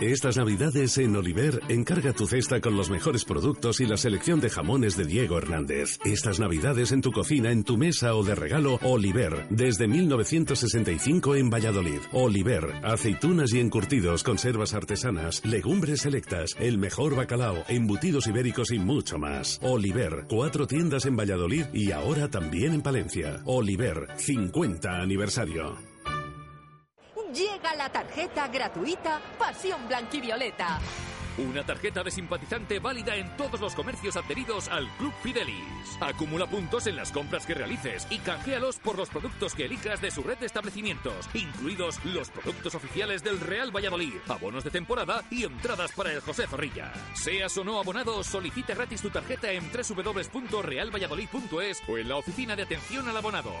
Estas navidades en Oliver, encarga tu cesta con los mejores productos y la selección de jamones de Diego Hernández. Estas navidades en tu cocina, en tu mesa o de regalo, Oliver, desde 1965 en Valladolid. Oliver, aceitunas y encurtidos, conservas artesanas, legumbres selectas, el mejor bacalao, embutidos ibéricos y mucho más. Oliver, cuatro tiendas en Valladolid y ahora también en Palencia. Oliver, 50 aniversario. Llega la tarjeta gratuita Pasión Blanquivioleta. Una tarjeta de simpatizante válida en todos los comercios adheridos al Club Fidelis. Acumula puntos en las compras que realices y canjealos por los productos que elijas de su red de establecimientos, incluidos los productos oficiales del Real Valladolid, abonos de temporada y entradas para el José Zorrilla. Seas o no abonado, solicita gratis tu tarjeta en www.realvalladolid.es o en la oficina de atención al abonado.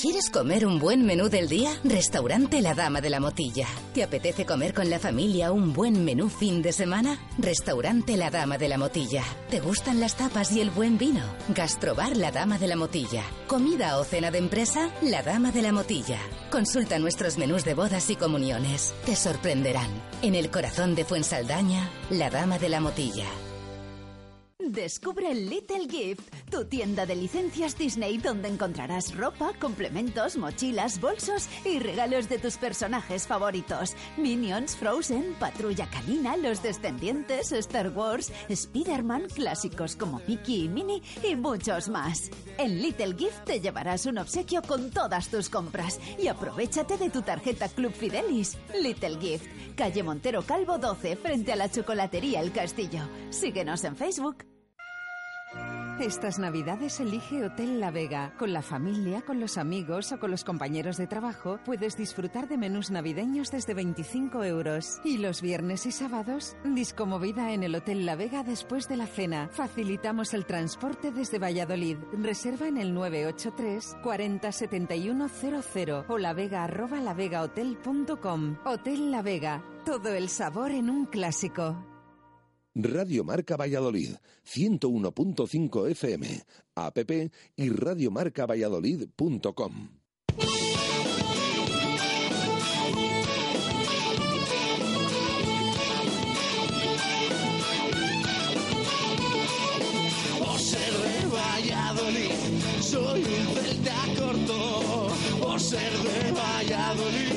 ¿Quieres comer un buen menú del día? Restaurante La Dama de la Motilla. ¿Te apetece comer con la familia un buen menú fin de semana? Restaurante La Dama de la Motilla. ¿Te gustan las tapas y el buen vino? Gastrobar La Dama de la Motilla. ¿Comida o cena de empresa? La Dama de la Motilla. Consulta nuestros menús de bodas y comuniones. Te sorprenderán. En el corazón de Fuensaldaña, La Dama de la Motilla. Descubre Little Gift, tu tienda de licencias Disney donde encontrarás ropa, complementos, mochilas, bolsos y regalos de tus personajes favoritos. Minions, Frozen, Patrulla Canina, Los Descendientes, Star Wars, Spider-Man, clásicos como Mickey y Minnie y muchos más. En Little Gift te llevarás un obsequio con todas tus compras y aprovechate de tu tarjeta Club Fidelis. Little Gift, calle Montero Calvo 12 frente a la chocolatería El Castillo. Síguenos en Facebook. Estas navidades elige Hotel La Vega. Con la familia, con los amigos o con los compañeros de trabajo puedes disfrutar de menús navideños desde 25 euros. Y los viernes y sábados, discomovida en el Hotel La Vega después de la cena. Facilitamos el transporte desde Valladolid. Reserva en el 983 40 71 00 o lavega arroba lavegahotel.com. Hotel La Vega. Todo el sabor en un clásico. Radio Marca Valladolid, 101.5 FM, app y radiomarcavalladolid.com. Por ser de Valladolid, soy un celta corto. Por ser de Valladolid,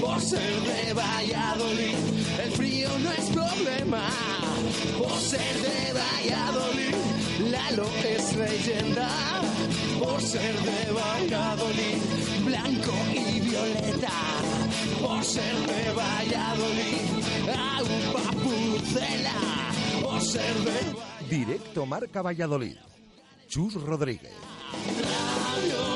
Por ser de Valladolid, el frío no es problema. Por ser de Valladolid, Lalo es leyenda. Por ser de Valladolid, blanco y violeta. Por ser de Valladolid, agua pucela. Por ser de Directo Marca Valladolid. Chus Rodríguez. Radio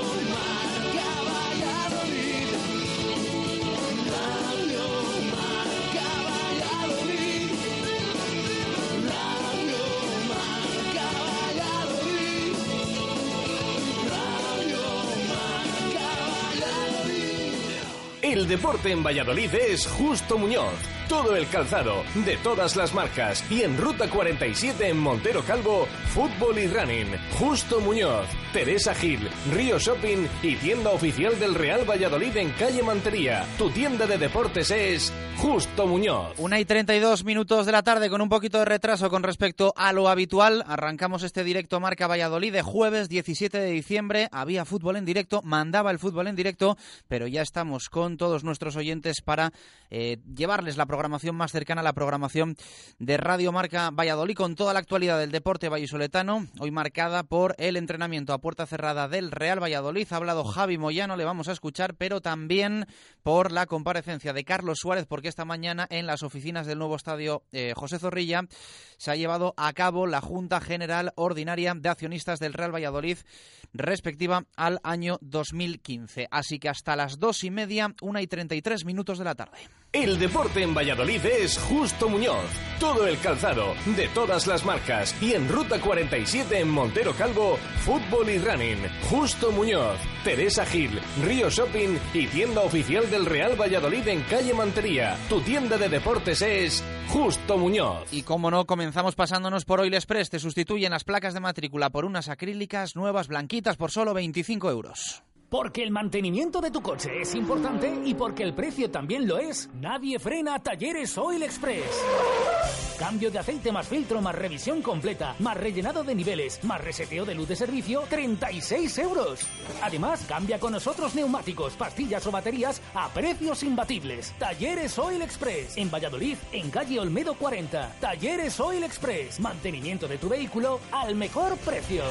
El deporte en Valladolid es Justo Muñoz. Todo el calzado, de todas las marcas. Y en Ruta 47 en Montero Calvo, Fútbol y Running. Justo Muñoz, Teresa Gil, Río Shopping y tienda oficial del Real Valladolid en calle Mantería. Tu tienda de deportes es Justo Muñoz. Una y 32 minutos de la tarde con un poquito de retraso con respecto a lo habitual. Arrancamos este directo Marca Valladolid de jueves 17 de diciembre. Había fútbol en directo, mandaba el fútbol en directo, pero ya estamos con todos nuestros oyentes para eh, llevarles la programación más cercana a la programación de Radio Marca Valladolid con toda la actualidad del deporte vallisoletano, hoy marcada por el entrenamiento a puerta cerrada del Real Valladolid. Ha hablado Javi Moyano, le vamos a escuchar, pero también por la comparecencia de Carlos Suárez, porque esta mañana en las oficinas del nuevo estadio eh, José Zorrilla se ha llevado a cabo la Junta General Ordinaria de Accionistas del Real Valladolid respectiva al año 2015. Así que hasta las dos y media, una y treinta y tres minutos de la tarde. El deporte en Valladolid es Justo Muñoz. Todo el calzado, de todas las marcas. Y en Ruta 47 en Montero Calvo, Fútbol y Running. Justo Muñoz, Teresa Gil, Río Shopping y tienda oficial del Real Valladolid en calle Mantería. Tu tienda de deportes es Justo Muñoz. Y como no, comenzamos pasándonos por Oil Express. Te sustituyen las placas de matrícula por unas acrílicas nuevas blanquitas por solo 25 euros. Porque el mantenimiento de tu coche es importante y porque el precio también lo es, nadie frena Talleres Oil Express. Cambio de aceite más filtro más revisión completa, más rellenado de niveles, más reseteo de luz de servicio, 36 euros. Además, cambia con nosotros neumáticos, pastillas o baterías a precios imbatibles. Talleres Oil Express, en Valladolid, en calle Olmedo 40. Talleres Oil Express, mantenimiento de tu vehículo al mejor precio.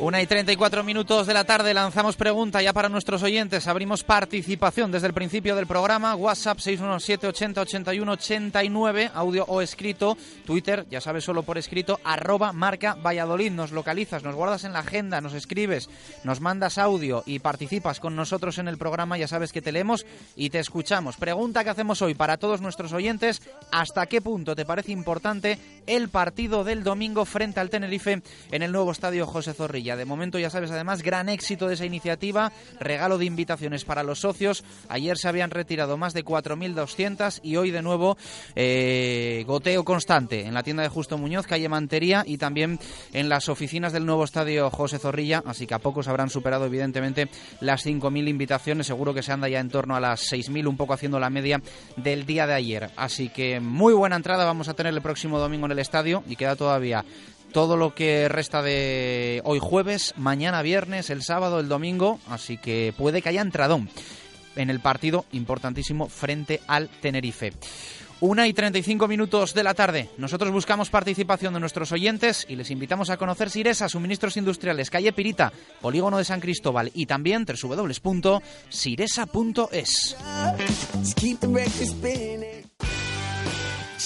Una y 34 minutos de la tarde lanzamos pregunta ya para nuestros oyentes. Abrimos participación desde el principio del programa. WhatsApp 617 80 81 89, audio o escrito. Twitter, ya sabes, solo por escrito, arroba marca Valladolid. Nos localizas, nos guardas en la agenda, nos escribes, nos mandas audio y participas con nosotros en el programa. Ya sabes que te leemos y te escuchamos. Pregunta que hacemos hoy para todos nuestros oyentes. ¿Hasta qué punto te parece importante el partido del domingo frente al Tenerife en el nuevo estadio José Zorrilla? De momento, ya sabes, además, gran éxito de esa iniciativa, regalo de invitaciones para los socios. Ayer se habían retirado más de 4.200 y hoy de nuevo eh, goteo constante en la tienda de Justo Muñoz, calle Mantería y también en las oficinas del nuevo estadio José Zorrilla, así que a pocos habrán superado evidentemente las 5.000 invitaciones, seguro que se anda ya en torno a las 6.000, un poco haciendo la media del día de ayer. Así que muy buena entrada vamos a tener el próximo domingo en el estadio y queda todavía todo lo que resta de hoy jueves, mañana viernes, el sábado, el domingo, así que puede que haya entradón en el partido importantísimo frente al Tenerife. Una y 35 minutos de la tarde. Nosotros buscamos participación de nuestros oyentes y les invitamos a conocer Siresa, suministros industriales, calle Pirita, polígono de San Cristóbal y también www.siresa.es.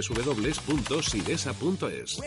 www.sidesa.es.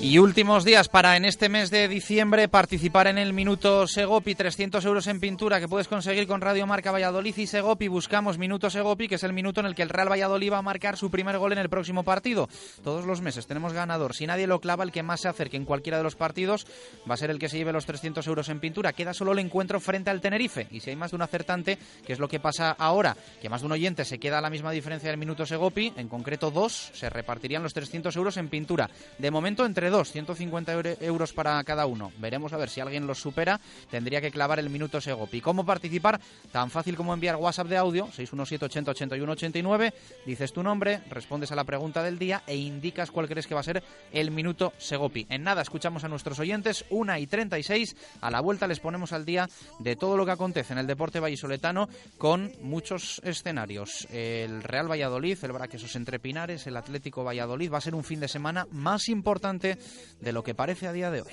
Y últimos días para en este mes de diciembre participar en el Minuto Segopi, 300 euros en pintura que puedes conseguir con Radio Marca Valladolid y Segopi. Buscamos Minuto Segopi, que es el minuto en el que el Real Valladolid va a marcar su primer gol en el próximo partido. Todos los meses tenemos ganador. Si nadie lo clava, el que más se acerque en cualquiera de los partidos va a ser el que se lleve los 300 euros en pintura. Queda solo el encuentro frente al Tenerife. Y si hay más de un acertante, que es lo que pasa ahora, que más de un oyente se queda a la misma diferencia del Minuto Segopi, en concreto se repartirían los 300 euros en pintura. De momento entre dos, 150 euros para cada uno. Veremos a ver si alguien los supera. Tendría que clavar el minuto Segopi. ¿Cómo participar? Tan fácil como enviar WhatsApp de audio, 617 80 81 89. Dices tu nombre, respondes a la pregunta del día e indicas cuál crees que va a ser el minuto Segopi. En nada, escuchamos a nuestros oyentes, 1 y 36. A la vuelta les ponemos al día de todo lo que acontece en el deporte vallisoletano con muchos escenarios. El Real Valladolid, el Braquesos entre El Atlético Valladolid. Va a ser un fin de semana más importante de lo que parece a día de hoy.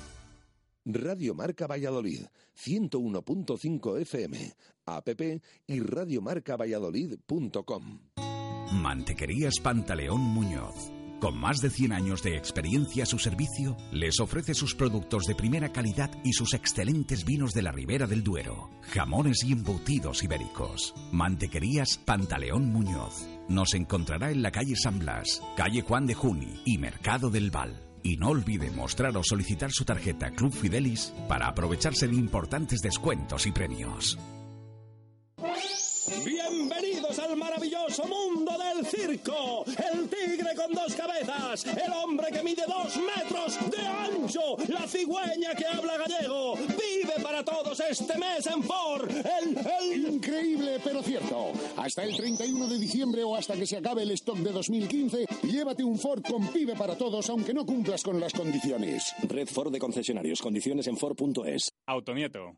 Radio Marca Valladolid, 101.5 FM, app y radiomarcavalladolid.com. Mantequerías Pantaleón Muñoz. Con más de 100 años de experiencia a su servicio, les ofrece sus productos de primera calidad y sus excelentes vinos de la Ribera del Duero, jamones y embutidos ibéricos. Mantequerías Pantaleón Muñoz. Nos encontrará en la calle San Blas, calle Juan de Juni y Mercado del Val. Y no olvide mostrar o solicitar su tarjeta Club Fidelis para aprovecharse de importantes descuentos y premios. Bienvenidos circo. El tigre con dos cabezas, el hombre que mide dos metros de ancho, la cigüeña que habla gallego. Vive para todos este mes en Ford. El, el... Increíble, pero cierto. Hasta el 31 de diciembre o hasta que se acabe el stock de 2015, llévate un Ford con Pibe para todos, aunque no cumplas con las condiciones. Red Ford de concesionarios. Condiciones en Ford.es. Autonieto.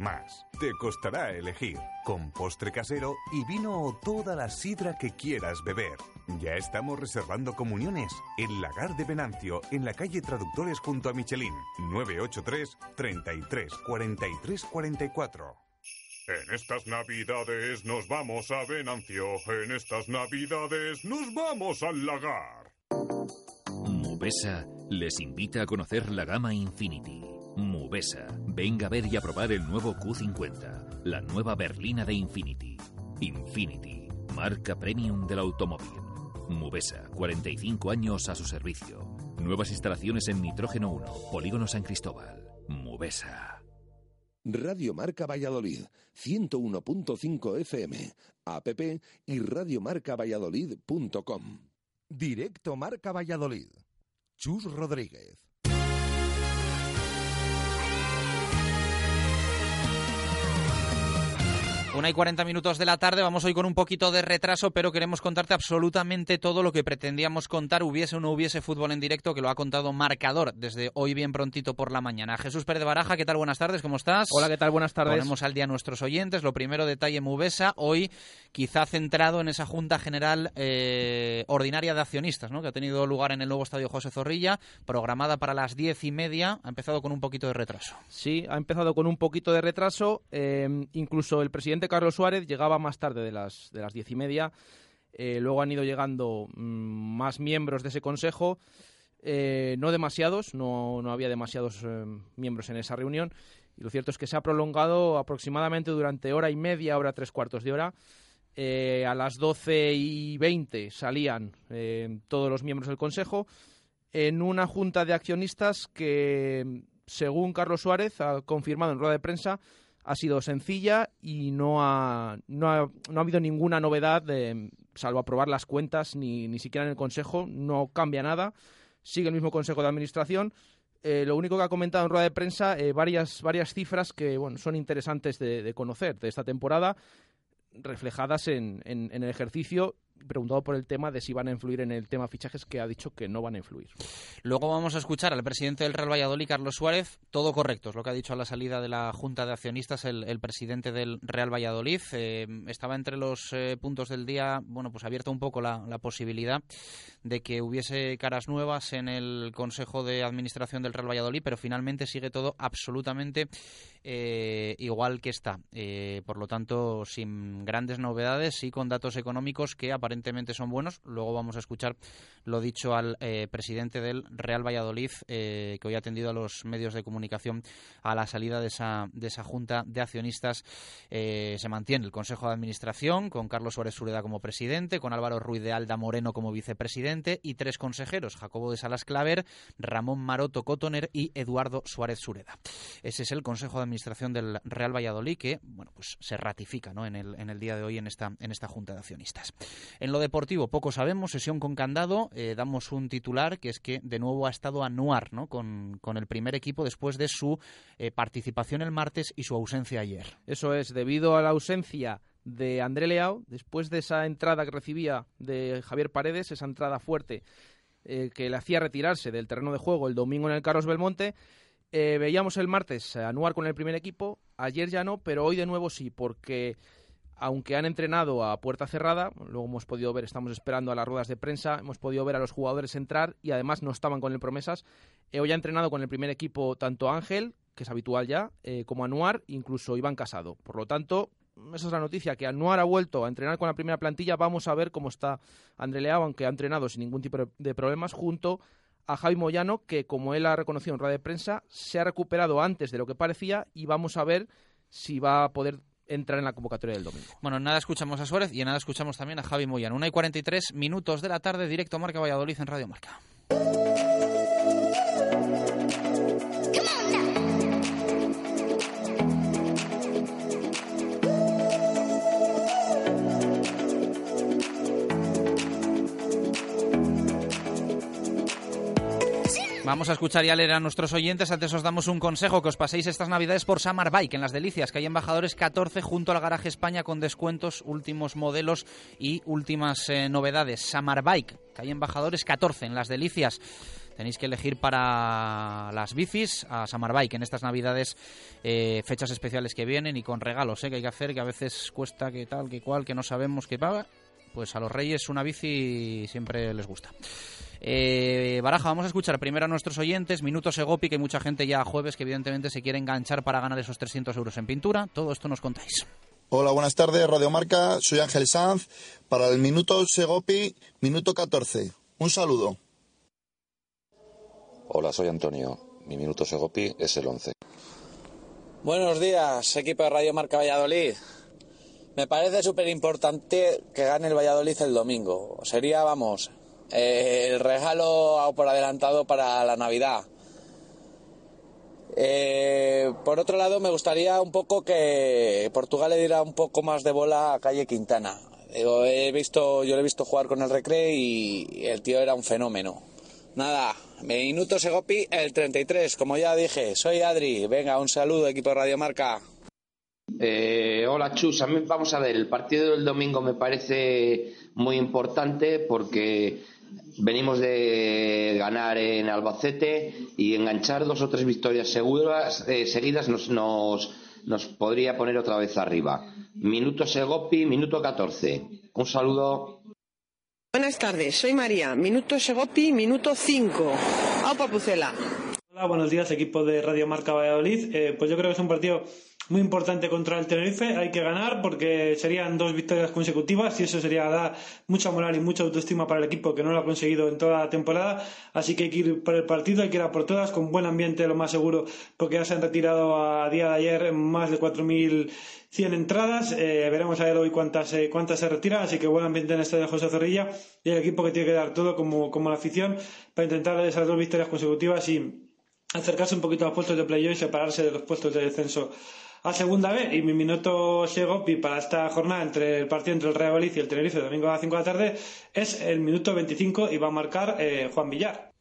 más. Te costará elegir, con postre casero y vino o toda la sidra que quieras beber. Ya estamos reservando comuniones. El Lagar de Venancio, en la calle Traductores junto a Michelin. 983 33 43 44. En estas navidades nos vamos a Venancio. En estas navidades nos vamos al lagar. Mubesa les invita a conocer la gama Infinity. Mubesa, venga a ver y a probar el nuevo Q50, la nueva berlina de Infinity. Infinity, marca premium del automóvil. Mubesa, 45 años a su servicio. Nuevas instalaciones en Nitrógeno 1, Polígono San Cristóbal. Mubesa. Radio Marca Valladolid, 101.5 FM, app y radiomarcavalladolid.com. Directo Marca Valladolid. Chus Rodríguez. Una y 40 minutos de la tarde, vamos hoy con un poquito de retraso, pero queremos contarte absolutamente todo lo que pretendíamos contar, hubiese o no hubiese fútbol en directo, que lo ha contado Marcador desde hoy bien prontito por la mañana. Jesús Pérez de Baraja, ¿qué tal? Buenas tardes, ¿cómo estás? Hola, ¿qué tal? Buenas tardes. Ponemos al día a nuestros oyentes. Lo primero, detalle Mubesa, hoy quizá centrado en esa Junta General eh, Ordinaria de Accionistas, ¿no? que ha tenido lugar en el nuevo Estadio José Zorrilla, programada para las diez y media, ha empezado con un poquito de retraso. Sí, ha empezado con un poquito de retraso, eh, incluso el presidente Carlos Suárez llegaba más tarde de las, de las diez y media. Eh, luego han ido llegando mm, más miembros de ese consejo. Eh, no demasiados, no, no había demasiados eh, miembros en esa reunión. Y lo cierto es que se ha prolongado aproximadamente durante hora y media, hora tres cuartos de hora. a las doce y veinte salían todos los miembros del consejo en una junta de accionistas que, según Carlos Suárez, ha confirmado en rueda de prensa, ha sido sencilla y no ha, no ha, no ha habido ninguna novedad, de, salvo aprobar las cuentas, ni, ni siquiera en el Consejo, no cambia nada, sigue el mismo Consejo de Administración. Eh, lo único que ha comentado en rueda de prensa, eh, varias, varias cifras que son interesantes de, de conocer de esta temporada, reflejadas en, en, en el ejercicio preguntado por el tema de si van a influir en el tema fichajes, que ha dicho que no van a influir. Luego vamos a escuchar al presidente del Real Valladolid, Carlos Suárez. Todo correcto, es lo que ha dicho a la salida de la Junta de Accionistas el, presidente del Real Valladolid. Eh, estaba entre los eh, puntos del día, bueno, pues abierta un poco la, la, posibilidad de que hubiese caras nuevas en el Consejo de Administración del Real Valladolid, pero finalmente sigue todo absolutamente eh, igual que está. por lo tanto, sin grandes novedades y con datos económicos que aparecen aparentemente son buenos. Luego vamos a escuchar lo dicho al eh, presidente del Real Valladolid, eh, que hoy ha atendido a los medios de comunicación a la salida de esa, de esa junta de accionistas. Eh, se mantiene el Consejo de Administración con Carlos Suárez Sureda como presidente, con Álvaro Ruiz de Alda Moreno como vicepresidente y tres consejeros, Jacobo de Salas Claver, Ramón Maroto Cotoner y Eduardo Suárez Sureda. Ese es el Consejo de Administración del Real Valladolid que bueno, pues se ratifica ¿no? en, el, en el día de hoy en esta, en esta junta de accionistas. En lo deportivo, poco sabemos, sesión con candado. Eh, damos un titular que es que de nuevo ha estado Anuar ¿no? con, con el primer equipo después de su eh, participación el martes y su ausencia ayer. Eso es, debido a la ausencia de André Leao, después de esa entrada que recibía de Javier Paredes, esa entrada fuerte eh, que le hacía retirarse del terreno de juego el domingo en el Carlos Belmonte, eh, veíamos el martes a Anuar con el primer equipo, ayer ya no, pero hoy de nuevo sí, porque aunque han entrenado a puerta cerrada, luego hemos podido ver, estamos esperando a las ruedas de prensa, hemos podido ver a los jugadores entrar y además no estaban con el promesas. Eh, hoy ha entrenado con el primer equipo tanto Ángel, que es habitual ya, eh, como Anuar, incluso Iván Casado. Por lo tanto, esa es la noticia, que Anuar ha vuelto a entrenar con la primera plantilla. Vamos a ver cómo está André Leao, aunque ha entrenado sin ningún tipo de problemas, junto a Javi Moyano, que como él ha reconocido en rueda de prensa, se ha recuperado antes de lo que parecía y vamos a ver si va a poder entrar en la convocatoria del domingo. Bueno, nada escuchamos a Suárez y en nada escuchamos también a Javi Moyano. Una y 43 minutos de la tarde, directo Marca Valladolid en Radio Marca. Vamos a escuchar y a leer a nuestros oyentes. Antes os damos un consejo, que os paséis estas navidades por Samar Bike, en Las Delicias, que hay embajadores 14 junto al Garaje España con descuentos, últimos modelos y últimas eh, novedades. Samar Bike, que hay embajadores 14 en Las Delicias. Tenéis que elegir para las bicis a Samar Bike en estas navidades, eh, fechas especiales que vienen y con regalos eh, que hay que hacer, que a veces cuesta que tal, que cual, que no sabemos qué paga. Pues a los reyes una bici siempre les gusta. Eh, Baraja, vamos a escuchar primero a nuestros oyentes. Minutos Egopi, que hay mucha gente ya a jueves que evidentemente se quiere enganchar para ganar esos 300 euros en pintura. Todo esto nos contáis. Hola, buenas tardes, Radio Marca. Soy Ángel Sanz. Para el Minuto Segopi, minuto 14. Un saludo. Hola, soy Antonio. Mi minuto Segopi es el 11. Buenos días, equipo de Radio Marca Valladolid. Me parece súper importante que gane el Valladolid el domingo. Sería, vamos, eh, el regalo por adelantado para la Navidad. Eh, por otro lado, me gustaría un poco que Portugal le diera un poco más de bola a Calle Quintana. he visto, yo lo he visto jugar con el Recre y el tío era un fenómeno. Nada, minuto Segopi, el 33, como ya dije, soy Adri. Venga, un saludo, equipo de Radio Marca. Eh, hola Chus, a mí vamos a ver, el partido del domingo me parece muy importante porque venimos de ganar en Albacete y enganchar dos o tres victorias seguras, eh, seguidas nos, nos, nos, podría poner otra vez arriba. Minuto Segopi, minuto 14. Un saludo. Buenas tardes, soy María. Minuto Segopi, minuto 5. ¡Au, Papucela! Hola, buenos días, equipo de Radio Marca Valladolid. Eh, pues yo creo que es un partido muy importante contra el Tenerife. Hay que ganar porque serían dos victorias consecutivas y eso sería dar mucha moral y mucha autoestima para el equipo que no lo ha conseguido en toda la temporada. Así que hay que ir por el partido, hay que ir a por todas con buen ambiente, lo más seguro, porque ya se han retirado a día de ayer más de 4.100 entradas. Eh, veremos a ver hoy cuántas, eh, cuántas se retiran. Así que buen ambiente en el estadio José Zorrilla y el equipo que tiene que dar todo como, como la afición para intentar esas dos victorias consecutivas y acercarse un poquito a los puestos de playoff y separarse de los puestos de descenso a segunda vez y mi minuto Segopi para esta jornada entre el partido entre el Real Valladolid y el Tenerife domingo a las 5 de la tarde es el minuto 25 y va a marcar eh, Juan Villar.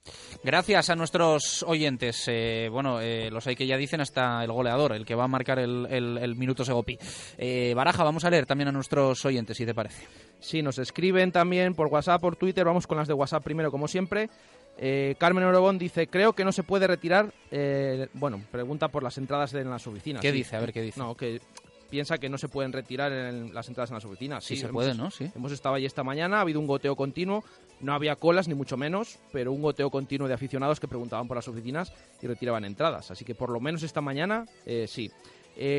Gracias a nuestros oyentes. Eh, bueno, eh, los hay que ya dicen hasta el goleador, el que va a marcar el, el minuto Segopi. Baraja, vamos a leer también a nuestros oyentes, si te parece. Sí, nos escriben también por WhatsApp, por Twitter. Vamos con las de WhatsApp primero, como siempre. Eh, Carmen Orobón dice, creo que no se puede retirar, eh, bueno, pregunta por las entradas en las oficinas. ¿Qué dice? A ver qué dice. No, que piensa que no se pueden retirar en las entradas en las oficinas. Sí, se puede, ¿no? Sí. Hemos estado allí esta mañana, ha habido un goteo continuo, no había colas ni mucho menos, pero un goteo continuo de aficionados que preguntaban por las oficinas y retiraban entradas. Así que por lo menos esta mañana eh, sí.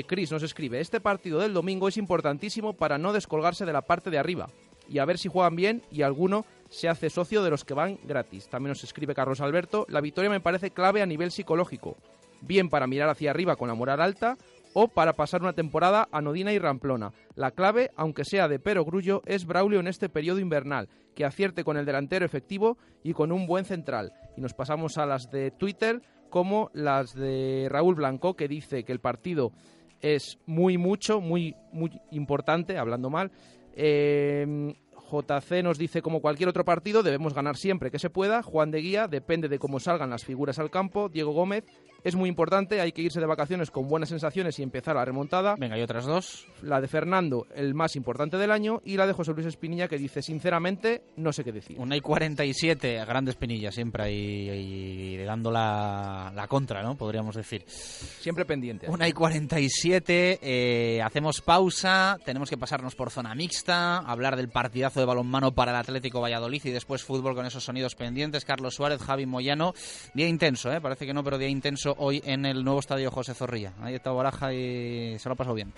Chris nos escribe, este partido del domingo es importantísimo para no descolgarse de la parte de arriba y a ver si juegan bien y alguno se hace socio de los que van gratis. También nos escribe Carlos Alberto, la victoria me parece clave a nivel psicológico, bien para mirar hacia arriba con la moral alta o para pasar una temporada anodina y ramplona. La clave, aunque sea de pero grullo, es Braulio en este periodo invernal, que acierte con el delantero efectivo y con un buen central. Y nos pasamos a las de Twitter, como las de Raúl Blanco, que dice que el partido es muy mucho, muy, muy importante, hablando mal. Eh, JC nos dice, como cualquier otro partido, debemos ganar siempre que se pueda. Juan de Guía, depende de cómo salgan las figuras al campo. Diego Gómez, es muy importante, hay que irse de vacaciones con buenas sensaciones y empezar la remontada. Venga, y otras dos. La de Fernando, el más importante del año, y la de José Luis Espinilla, que dice, sinceramente, no sé qué decir. Una y 47, grande Espinilla, siempre ahí, ahí dando la, la, contra, ¿no? Podríamos decir. Siempre pendiente. Una y 47, eh, hacemos pausa, tenemos que pasarnos por zona mixta, hablar del partidazo de balonmano para el Atlético Valladolid y después fútbol con esos sonidos pendientes. Carlos Suárez, Javi Moyano. Día intenso, ¿eh? Parece que no, pero día intenso hoy en el nuevo estadio José Zorrilla. Ahí está Baraja y se lo ha pasado bien.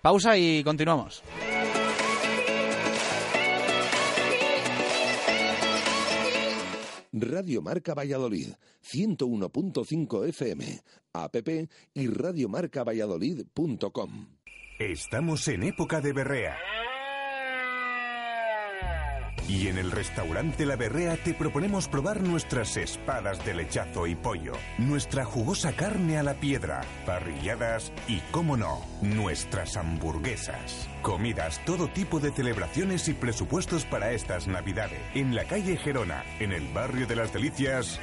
Pausa y continuamos. Radio Marca Valladolid, 101.5 FM, app y radiomarcavalladolid.com. Estamos en época de berrea. Y en el restaurante La Berrea te proponemos probar nuestras espadas de lechazo y pollo, nuestra jugosa carne a la piedra, parrilladas y, cómo no, nuestras hamburguesas. Comidas, todo tipo de celebraciones y presupuestos para estas Navidades. En la calle Gerona, en el barrio de las Delicias.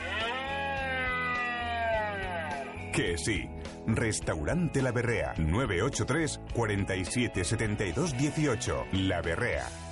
Que sí. Restaurante La Berrea, 983 47 72 18. La Berrea.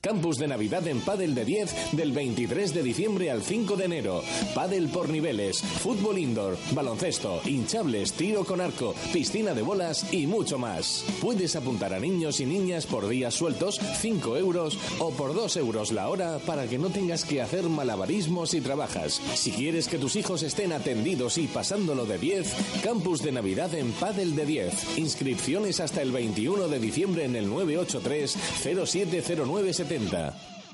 Campus de Navidad en Padel de 10 del 23 de diciembre al 5 de enero. Padel por niveles, fútbol indoor, baloncesto, hinchables, tiro con arco, piscina de bolas y mucho más. Puedes apuntar a niños y niñas por días sueltos, 5 euros o por 2 euros la hora para que no tengas que hacer malabarismos y trabajas. Si quieres que tus hijos estén atendidos y pasándolo de 10, Campus de Navidad en Padel de 10. Inscripciones hasta el 21 de diciembre en el 983 070970.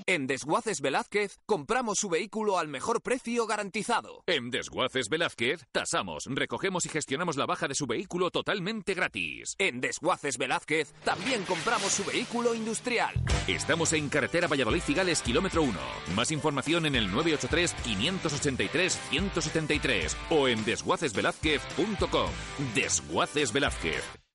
En Desguaces Velázquez compramos su vehículo al mejor precio garantizado. En Desguaces Velázquez tasamos, recogemos y gestionamos la baja de su vehículo totalmente gratis. En Desguaces Velázquez también compramos su vehículo industrial. Estamos en carretera Valladolid Figales, kilómetro 1. Más información en el 983 583 173 o en desguacesvelázquez.com. Desguaces Velázquez.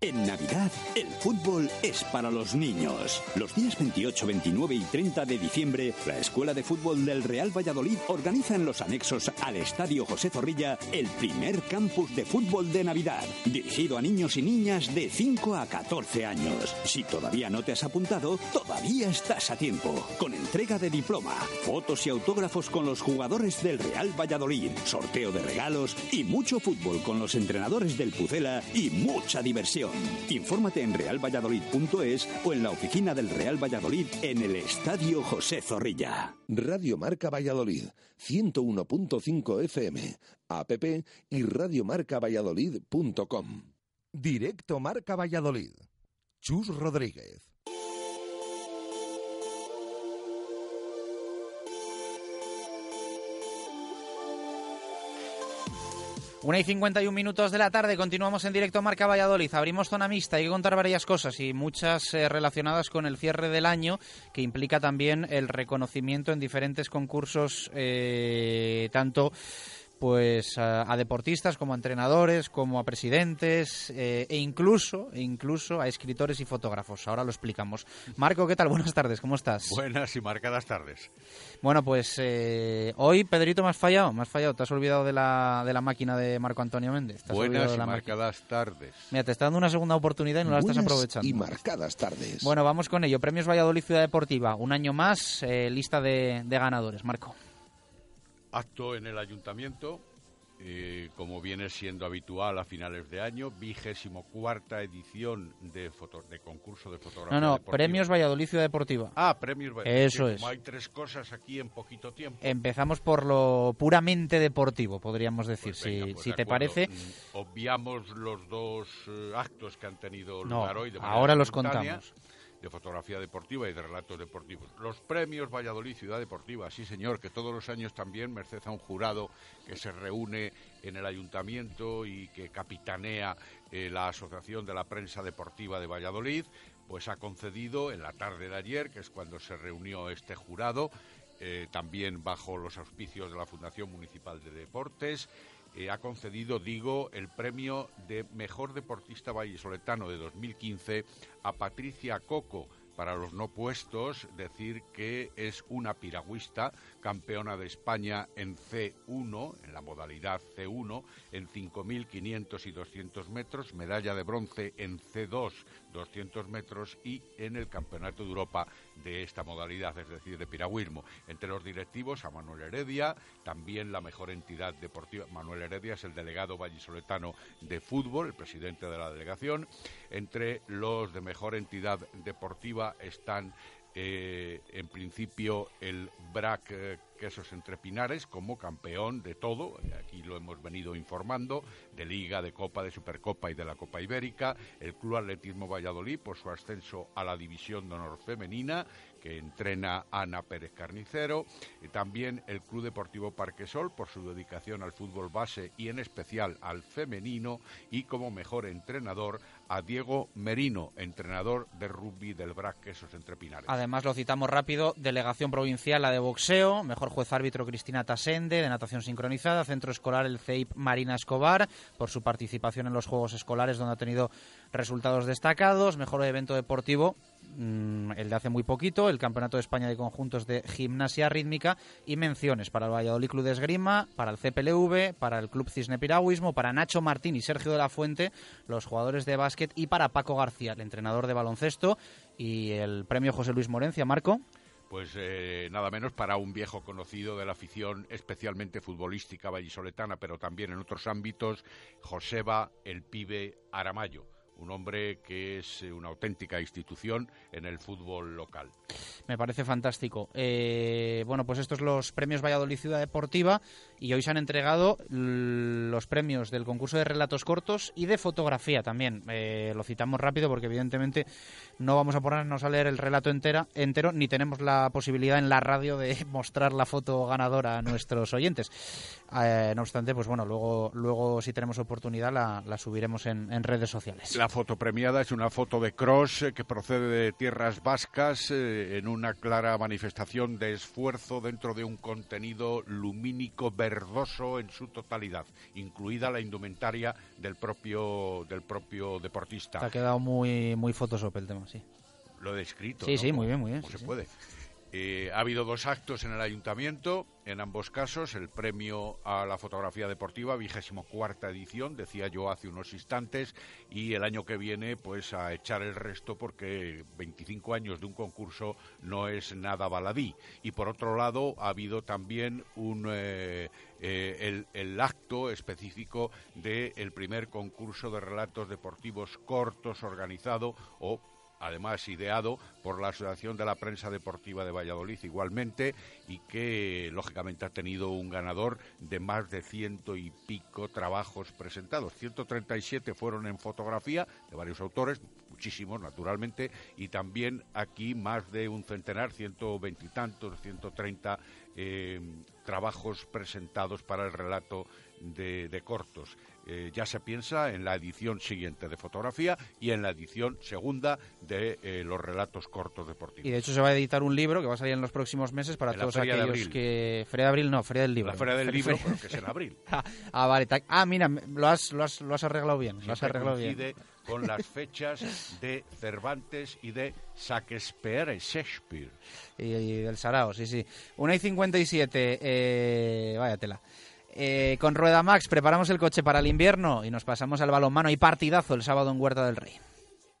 En Navidad, el fútbol es para los niños. Los días 28, 29 y 30 de diciembre, la Escuela de Fútbol del Real Valladolid organiza en los anexos al Estadio José Zorrilla el primer campus de fútbol de Navidad, dirigido a niños y niñas de 5 a 14 años. Si todavía no te has apuntado, todavía estás a tiempo. Con entrega de diploma, fotos y autógrafos con los jugadores del Real Valladolid, sorteo de regalos y mucho fútbol con los entrenadores del Pucela y mucha diversión. Infórmate en realvalladolid.es o en la oficina del Real Valladolid en el Estadio José Zorrilla. Radio Marca Valladolid, 101.5 FM, app y radiomarcavalladolid.com. Directo Marca Valladolid. Chus Rodríguez. Una y 51 minutos de la tarde, continuamos en directo Marca Valladolid. Abrimos zona mixta, hay que contar varias cosas y muchas eh, relacionadas con el cierre del año, que implica también el reconocimiento en diferentes concursos, eh, tanto pues a, a deportistas como a entrenadores, como a presidentes eh, e incluso, e incluso a escritores y fotógrafos. Ahora lo explicamos. Marco, ¿qué tal? Buenas tardes, ¿cómo estás? Buenas y marcadas tardes. Bueno, pues eh, hoy, Pedrito, me has fallado, me has fallado. Te has olvidado de la, de la máquina de Marco Antonio Méndez. Te has olvidado Buenas de y la máquina. marcadas tardes. Mira, te está dando una segunda oportunidad y no la estás aprovechando. y marcadas tardes. Bueno, vamos con ello. Premios Valladolid Ciudad Deportiva. Un año más, eh, lista de, de ganadores. Marco. Acto en el ayuntamiento, eh, como viene siendo habitual a finales de año, vigésimo cuarta edición de, foto- de concurso de fotografía No, no, deportiva. Premios Valladolid Ciudad Deportiva. Ah, premios Valladolid. Eso es. Como hay tres cosas aquí en poquito tiempo. Empezamos por lo puramente deportivo, podríamos decir, si, Venga, pues si te acuerdo. parece. Mm, Obviamos los dos eh, actos que han tenido No, lugar hoy. De ahora los contamos. De fotografía deportiva y de relatos deportivos. Los premios Valladolid Ciudad Deportiva, sí señor, que todos los años también merced a un jurado que se reúne en el ayuntamiento y que capitanea eh, la Asociación de la Prensa Deportiva de Valladolid, pues ha concedido en la tarde de ayer, que es cuando se reunió este jurado, eh, también bajo los auspicios de la Fundación Municipal de Deportes, eh, ha concedido, digo, el premio de Mejor Deportista Vallisoletano de 2015 a Patricia Coco. Para los no puestos, decir que es una piragüista, campeona de España en C1, en la modalidad C1, en 5.500 y 200 metros, medalla de bronce en C2, 200 metros, y en el Campeonato de Europa de esta modalidad, es decir, de piragüismo. Entre los directivos, a Manuel Heredia, también la mejor entidad deportiva. Manuel Heredia es el delegado vallisoletano de fútbol, el presidente de la delegación. Entre los de mejor entidad deportiva están, eh, en principio, el BRAC eh, Quesos Entre Pinares como campeón de todo, aquí lo hemos venido informando, de Liga, de Copa, de Supercopa y de la Copa Ibérica, el Club Atletismo Valladolid por su ascenso a la División de Honor Femenina, que entrena Ana Pérez Carnicero, y también el Club Deportivo Parquesol por su dedicación al fútbol base y en especial al femenino, y como mejor entrenador a Diego Merino, entrenador de rugby del BRAC Entre Pinares. Además, lo citamos rápido, delegación provincial, la de boxeo, mejor juez árbitro Cristina Tasende, de natación sincronizada, centro escolar el CEIP Marina Escobar, por su participación en los Juegos Escolares, donde ha tenido resultados destacados, mejor evento deportivo, mm, el de hace muy poquito, el Campeonato de España de Conjuntos de Gimnasia Rítmica, y menciones para el Valladolid Club de Esgrima, para el CPLV, para el Club Cisne Piragüismo, para Nacho Martín y Sergio de la Fuente, los jugadores de básquet, y para Paco García, el entrenador de baloncesto, y el premio José Luis Morencia, Marco. Pues eh, nada menos para un viejo conocido de la afición especialmente futbolística vallisoletana, pero también en otros ámbitos, Joseba el Pibe Aramayo, un hombre que es eh, una auténtica institución en el fútbol local. Me parece fantástico. Eh, bueno, pues estos los premios Valladolid Ciudad Deportiva y hoy se han entregado los premios del concurso de relatos cortos y de fotografía también. Eh, lo citamos rápido porque evidentemente no vamos a ponernos a leer el relato entera, entero ni tenemos la posibilidad en la radio de mostrar la foto ganadora a nuestros oyentes. Eh, no obstante, pues bueno, luego, luego si tenemos oportunidad la, la subiremos en, en redes sociales. La foto premiada es una foto de Cross eh, que procede de tierras vascas eh, en una clara manifestación de esfuerzo dentro de un contenido lumínico verdoso en su totalidad, incluida la indumentaria del propio del propio deportista. Te ha quedado muy, muy Photoshop el tema, sí. Lo he descrito. Sí, ¿no? sí, muy bien, muy bien, sí, se sí. puede. Eh, ha habido dos actos en el ayuntamiento, en ambos casos, el premio a la fotografía deportiva, vigésimo cuarta edición, decía yo hace unos instantes, y el año que viene, pues a echar el resto porque 25 años de un concurso no es nada baladí. Y por otro lado, ha habido también un, eh, eh, el, el acto específico del primer concurso de relatos deportivos cortos organizado o además ideado por la Asociación de la Prensa Deportiva de Valladolid igualmente y que lógicamente ha tenido un ganador de más de ciento y pico trabajos presentados. 137 fueron en fotografía de varios autores, muchísimos naturalmente, y también aquí más de un centenar, ciento veintitantos, ciento treinta eh, trabajos presentados para el relato de cortos. Eh, ya se piensa en la edición siguiente de fotografía y en la edición segunda de eh, los relatos cortos deportivos. Y de hecho se va a editar un libro que va a salir en los próximos meses para En todos aquellos que... Feria de abril no, Feria del Libro. La Feria del Libro, pero que es en abril. ah, vale. Ah, mira, lo has, lo has, lo has arreglado bien. Lo has arreglado bien. con las fechas de Cervantes y de Shakespeare y Shakespeare. Y, y del Sarao, sí, sí. 1 y 57, eh, vaya tela. Eh, con Rueda Max preparamos el coche para el invierno y nos pasamos al balonmano y partidazo el sábado en Huerta del Rey.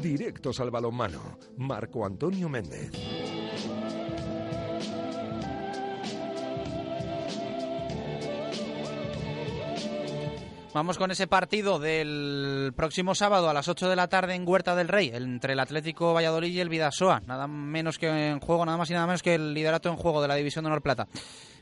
Directos al balonmano. Marco Antonio Méndez. Vamos con ese partido del próximo sábado a las 8 de la tarde en Huerta del Rey, entre el Atlético Valladolid y el Vidasoa. Nada menos que en juego, nada más y nada menos que el liderato en juego de la División de Honor Plata.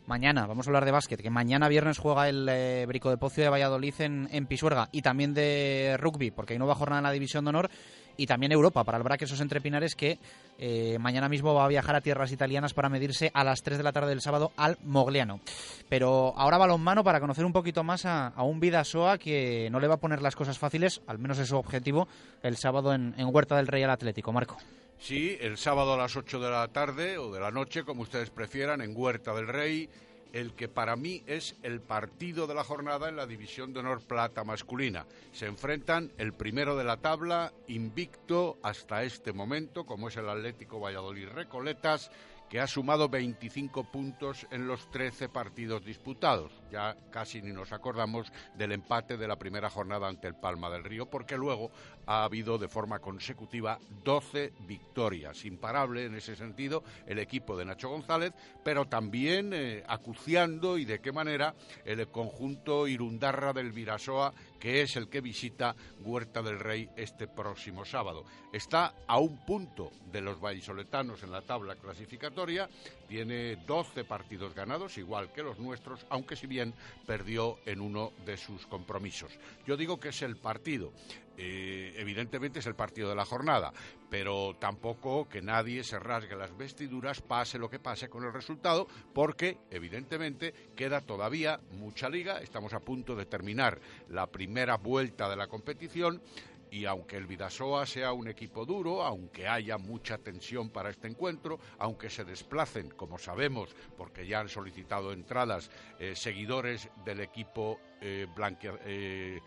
Mañana, vamos a hablar de básquet, que mañana viernes juega el eh, Brico de Pocio de Valladolid en, en Pisuerga y también de rugby, porque hay nueva jornada en la División de Honor y también Europa para el Braque esos entre Pinares que eh, mañana mismo va a viajar a tierras italianas para medirse a las 3 de la tarde del sábado al Mogliano. Pero ahora balonmano para conocer un poquito más a, a un Vidasoa que no le va a poner las cosas fáciles, al menos es su objetivo, el sábado en, en Huerta del Rey al Atlético. Marco. Sí, el sábado a las 8 de la tarde o de la noche, como ustedes prefieran, en Huerta del Rey, el que para mí es el partido de la jornada en la División de Honor Plata masculina. Se enfrentan el primero de la tabla, invicto hasta este momento, como es el Atlético Valladolid Recoletas, que ha sumado 25 puntos en los 13 partidos disputados. Ya casi ni nos acordamos del empate de la primera jornada ante el Palma del Río, porque luego ha habido de forma consecutiva 12 victorias. Imparable en ese sentido el equipo de Nacho González, pero también eh, acuciando y de qué manera el conjunto Irundarra del Virasoa, que es el que visita Huerta del Rey este próximo sábado. Está a un punto de los vallisoletanos en la tabla clasificatoria, tiene 12 partidos ganados, igual que los nuestros, aunque si bien perdió en uno de sus compromisos. Yo digo que es el partido. Eh, evidentemente es el partido de la jornada, pero tampoco que nadie se rasgue las vestiduras, pase lo que pase con el resultado, porque evidentemente queda todavía mucha liga, estamos a punto de terminar la primera vuelta de la competición y aunque el Vidasoa sea un equipo duro, aunque haya mucha tensión para este encuentro, aunque se desplacen, como sabemos, porque ya han solicitado entradas eh, seguidores del equipo eh, eh,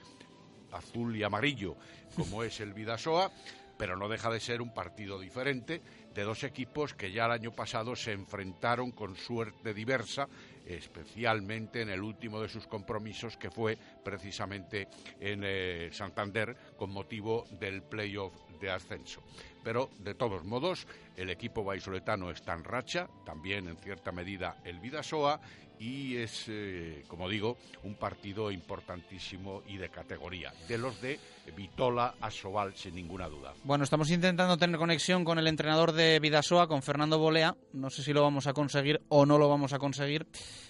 azul y amarillo, como es el Vidasoa, pero no deja de ser un partido diferente de dos equipos que ya el año pasado se enfrentaron con suerte diversa, especialmente en el último de sus compromisos, que fue precisamente en eh, Santander, con motivo del playoff de ascenso. Pero, de todos modos, el equipo vallisoletano está en racha, también en cierta medida el Vidasoa, y es, eh, como digo, un partido importantísimo y de categoría, de los de Vitola a Sobal, sin ninguna duda. Bueno, estamos intentando tener conexión con el entrenador de Vidasoa, con Fernando Bolea. No sé si lo vamos a conseguir o no lo vamos a conseguir.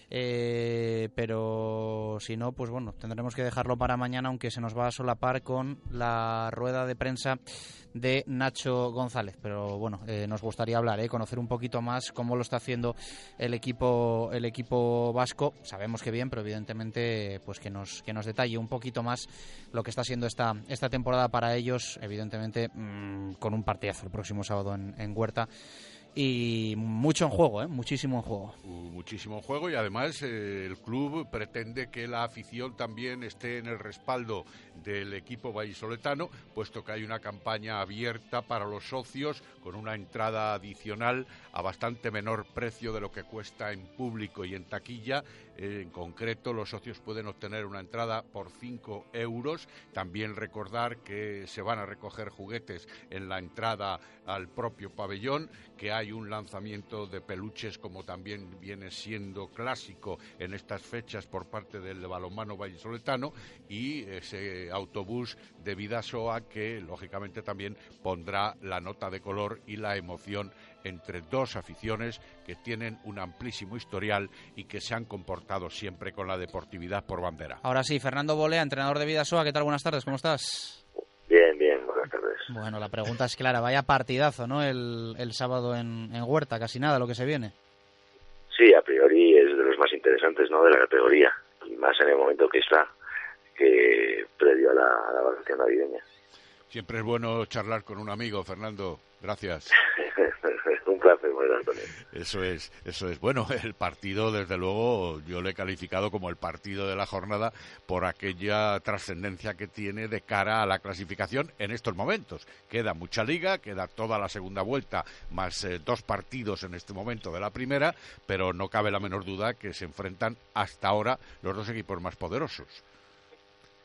eh, pero si no, pues bueno, tendremos que dejarlo para mañana, aunque se nos va a solapar con la rueda de prensa de Nacho González. Pero bueno, eh, nos gustaría hablar, eh, conocer un poquito más cómo lo está haciendo el equipo, el equipo vasco. Sabemos que bien, pero evidentemente, pues que nos, que nos detalle un poquito más lo que está siendo esta, esta temporada para ellos, evidentemente mm, con un partidazo el próximo sábado en, en Huerta. Y mucho en juego, ¿eh? muchísimo en juego. Uh, muchísimo juego y además eh, el club pretende que la afición también esté en el respaldo del equipo vallisoletano, puesto que hay una campaña abierta para los socios con una entrada adicional a bastante menor precio de lo que cuesta en público y en taquilla en concreto, los socios pueden obtener una entrada por 5 euros. También recordar que se van a recoger juguetes en la entrada al propio pabellón, que hay un lanzamiento de peluches como también viene siendo clásico en estas fechas por parte del balonmano vallisoletano y ese autobús de Vidasoa que lógicamente también pondrá la nota de color y la emoción entre dos aficiones que tienen un amplísimo historial y que se han comportado siempre con la deportividad por bandera. Ahora sí, Fernando Bolea, entrenador de Vidasoa, ¿qué tal? Buenas tardes, ¿cómo estás? Bien, bien, buenas tardes. Bueno, la pregunta es clara, vaya partidazo, ¿no? El, el sábado en, en Huerta, casi nada lo que se viene. Sí, a priori es de los más interesantes, ¿no? De la categoría, y más en el momento que está, que previo a la, a la vacación navideña. Siempre es bueno charlar con un amigo, Fernando. Gracias. un placer, Antonio. Eso es, eso es. Bueno, el partido, desde luego, yo lo he calificado como el partido de la jornada por aquella trascendencia que tiene de cara a la clasificación en estos momentos. Queda mucha liga, queda toda la segunda vuelta, más eh, dos partidos en este momento de la primera, pero no cabe la menor duda que se enfrentan hasta ahora los dos equipos más poderosos.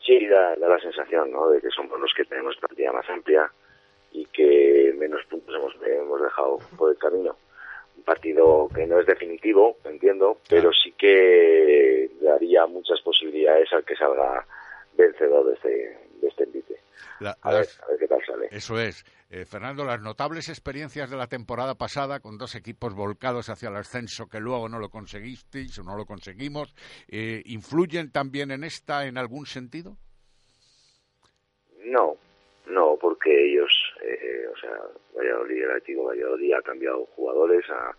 Sí, da, da la sensación, ¿no? De que somos los que tenemos partida más amplia y que menos puntos hemos, hemos dejado por el camino. Un partido que no es definitivo, entiendo, pero sí que daría muchas posibilidades al que salga vencedor de este, de este envite. La- A ver, a ver qué tal sale. Eso es. Eh, Fernando, las notables experiencias de la temporada pasada con dos equipos volcados hacia el ascenso que luego no lo conseguisteis o no lo conseguimos, eh, ¿influyen también en esta en algún sentido? No, no, porque ellos, eh, o sea, Valladolid, el Atlético Valladolid ha cambiado jugadores, ha,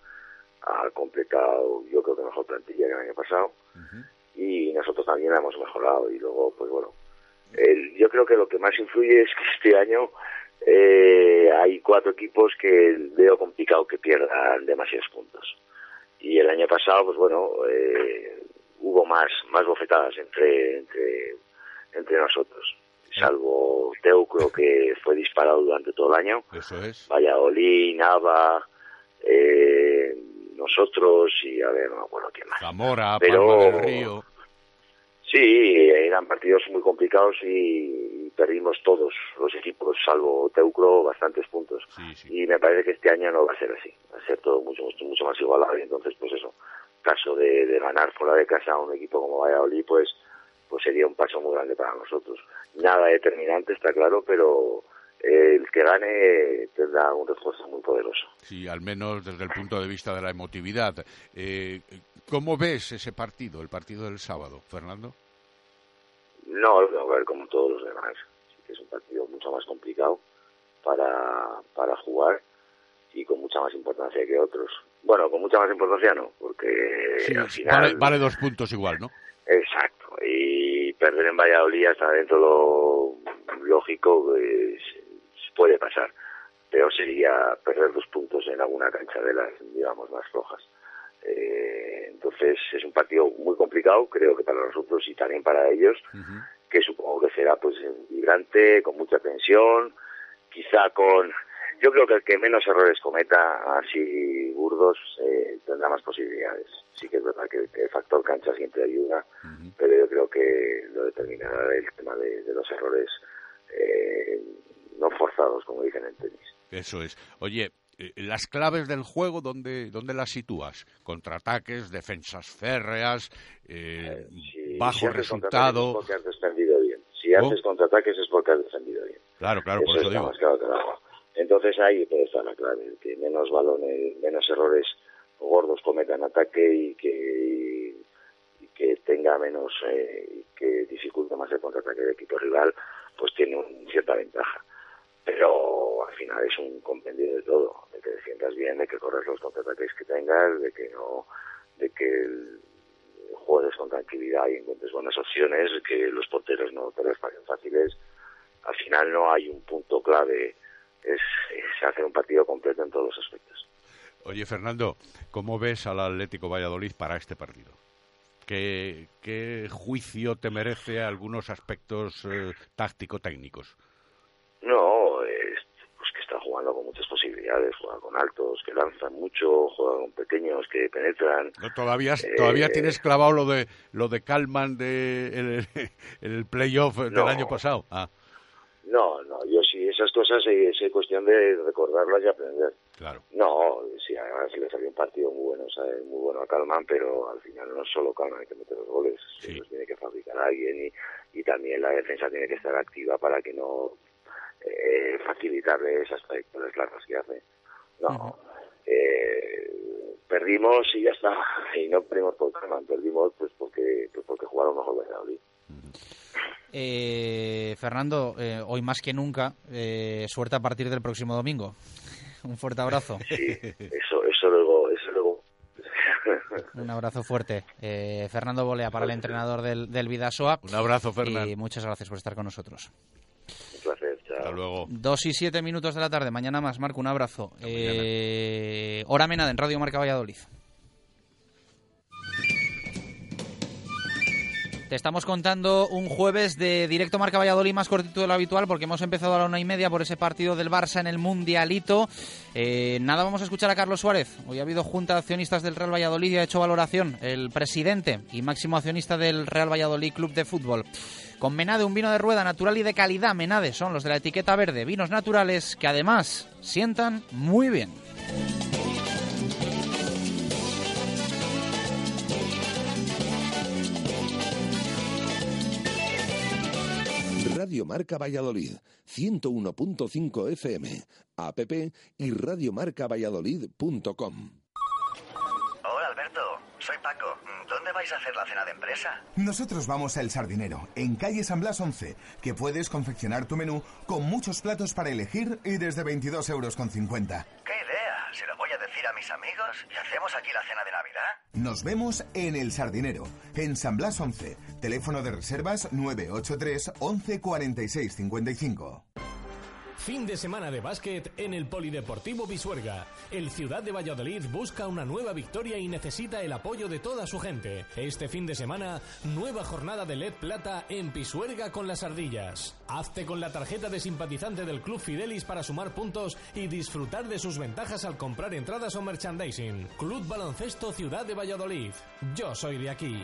ha completado, yo creo que mejor plantilla que el año pasado, y nosotros también hemos mejorado, y luego, pues bueno, el- yo creo que lo que más influye es que este año eh, hay cuatro equipos que veo complicado que pierdan demasiados puntos. Y el año pasado, pues bueno, eh, hubo más, más bofetadas entre, entre, entre nosotros. Salvo Teucro, que fue disparado durante todo el año. Eso es. Valladolid, Nava, eh, nosotros y a ver, no me acuerdo quién más. Zamora, Pero- Palma del Río. Sí, eran partidos muy complicados y perdimos todos los equipos, salvo Teucro, bastantes puntos. Y me parece que este año no va a ser así, va a ser todo mucho, mucho más igualado. Y entonces, pues eso, caso de, de ganar fuera de casa a un equipo como Valladolid, pues, pues sería un paso muy grande para nosotros. Nada determinante, está claro, pero el que gane tendrá un refuerzo muy poderoso. Sí, al menos desde el punto de vista de la emotividad. Eh, ¿Cómo ves ese partido, el partido del sábado, Fernando? No, lo tengo que ver como todos los demás. Que es un partido mucho más complicado para, para jugar y con mucha más importancia que otros. Bueno, con mucha más importancia no, porque Sí, al final... vale, vale dos puntos igual, ¿no? Exacto. Y perder en Valladolid está dentro de lo lógico se puede pasar. Peor sería perder dos puntos en alguna cancha de las, digamos, más flojas. Eh, entonces es un partido muy complicado, creo que para nosotros y también para ellos, que supongo que será pues vibrante, con mucha tensión, quizá con... Yo creo que el que menos errores cometa, así burdos, eh, tendrá más posibilidades. Sí que es verdad que, que el factor cancha siempre ayuda, pero yo creo que lo determinará el tema de, de los errores eh, no forzados, como dicen en tenis. Eso es. Oye, las claves del juego, ¿dónde, dónde las sitúas? Contraataques, defensas férreas, eh, bajo si resultado. porque has defendido bien. Si ¿Oh? haces contraataques es porque has defendido bien. Claro, claro, por Eso eso está digo. más claro que. Entonces ahí puede estar la clave, que menos balones, menos errores gordos cometa en ataque y que, y que tenga menos, eh, que dificulte más el contraataque del equipo rival, pues tiene un- cierta ventaja. Pero al final es un compendio de todo, de que defiendas bien, de que corres los contraataques que tengas, de que no, de que juegues con tranquilidad y encuentres buenas opciones, que los porteros no te les paren fáciles. Al final no hay un punto clave, es, es hacer un partido completo en todos los aspectos. Oye, Fernando, ¿cómo ves al Atlético Valladolid para este partido? ¿Qué, qué juicio te merece algunos aspectos eh, táctico-técnicos? No, es, pues que está jugando con muchas posibilidades, juega con altos que lanzan mucho, juega con pequeños que penetran. todavía Eh, todavía tienes clavado lo de lo de Kalman de el, el playoff del No. año pasado. Ah, No, no, yo sí, esas cosas eh, es cuestión de recordarlas y aprender. claro. No, sí, además le salió un partido muy bueno, ¿sabes? muy bueno a Calman, pero al final no solo Calman el que mete los goles, los tiene que fabricar alguien y, y también la defensa tiene que estar activa para que no eh, facilitarle esas trayectorias largas que hace. No, eh, perdimos y ya está, y no perdimos por Calman, perdimos pues porque pues porque jugaron mejor Valladolid. Eh, Fernando, eh, hoy más que nunca, eh, suerte a partir del próximo domingo. Un fuerte abrazo. Eso, eso luego, eso luego. Un abrazo fuerte. Eh, Fernando Bolea para el entrenador del, del Vidasoa. Un abrazo, Fernando. Y muchas gracias por estar con nosotros. Hasta luego. Dos y siete minutos de la tarde. Mañana más, Marco. Un abrazo. Eh, hora Menada en Radio Marca Valladolid. Estamos contando un jueves de directo Marca Valladolid más cortito de lo habitual porque hemos empezado a la una y media por ese partido del Barça en el Mundialito. Eh, nada, vamos a escuchar a Carlos Suárez. Hoy ha habido junta de accionistas del Real Valladolid y ha hecho valoración el presidente y máximo accionista del Real Valladolid Club de Fútbol. Con Menade, un vino de rueda natural y de calidad. Menade son los de la etiqueta verde, vinos naturales que además sientan muy bien. Radio Marca Valladolid, 101.5 FM, app y radiomarcavalladolid.com. Hola Alberto, soy Paco. ¿Dónde vais a hacer la cena de empresa? Nosotros vamos a El Sardinero, en calle San Blas 11, que puedes confeccionar tu menú con muchos platos para elegir y desde 22 euros con 50. ¡Qué idea! Se lo voy a decir a mis amigos y hacemos aquí la cena de Navidad. Nos vemos en El Sardinero, en San Blas 11, teléfono de reservas 983 11 46 55. Fin de semana de básquet en el Polideportivo Pisuerga. El Ciudad de Valladolid busca una nueva victoria y necesita el apoyo de toda su gente. Este fin de semana, nueva jornada de LED Plata en Pisuerga con las ardillas. Hazte con la tarjeta de simpatizante del Club Fidelis para sumar puntos y disfrutar de sus ventajas al comprar entradas o merchandising. Club Baloncesto Ciudad de Valladolid. Yo soy de aquí.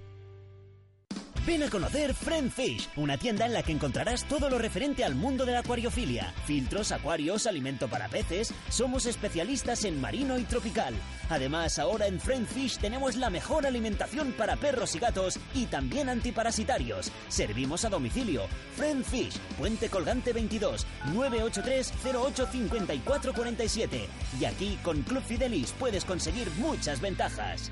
Ven a conocer Friend Fish, una tienda en la que encontrarás todo lo referente al mundo de la acuariofilia. Filtros, acuarios, alimento para peces. Somos especialistas en marino y tropical. Además, ahora en Friend Fish tenemos la mejor alimentación para perros y gatos y también antiparasitarios. Servimos a domicilio. Friend Fish, Puente Colgante 22, 983 08 54 47. Y aquí con Club Fidelis puedes conseguir muchas ventajas.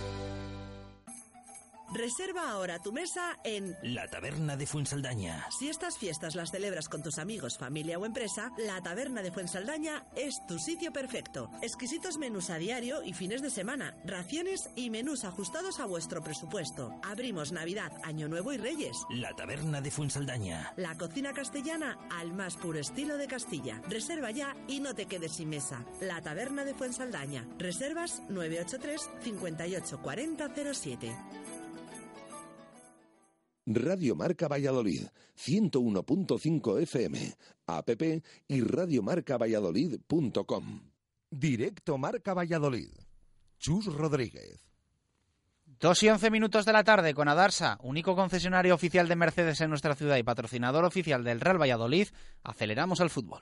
Reserva ahora tu mesa en La Taberna de Fuensaldaña. Si estas fiestas las celebras con tus amigos, familia o empresa, la Taberna de Fuensaldaña es tu sitio perfecto. Exquisitos menús a diario y fines de semana, raciones y menús ajustados a vuestro presupuesto. Abrimos Navidad, Año Nuevo y Reyes. La Taberna de Fuensaldaña. La cocina castellana al más puro estilo de Castilla. Reserva ya y no te quedes sin mesa. La Taberna de Fuensaldaña. Reservas 983 58 40 07. Radio Marca Valladolid, 101.5 FM, app y radiomarcavalladolid.com. Directo Marca Valladolid. Chus Rodríguez. Dos y once minutos de la tarde con Adarsa, único concesionario oficial de Mercedes en nuestra ciudad y patrocinador oficial del Real Valladolid, aceleramos al fútbol.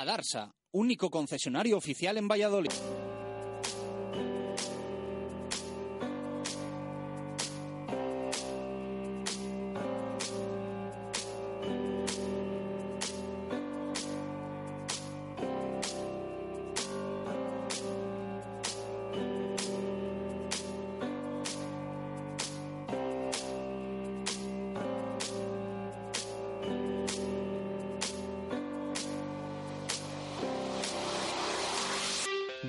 Adarsa, único concesionario oficial en Valladolid.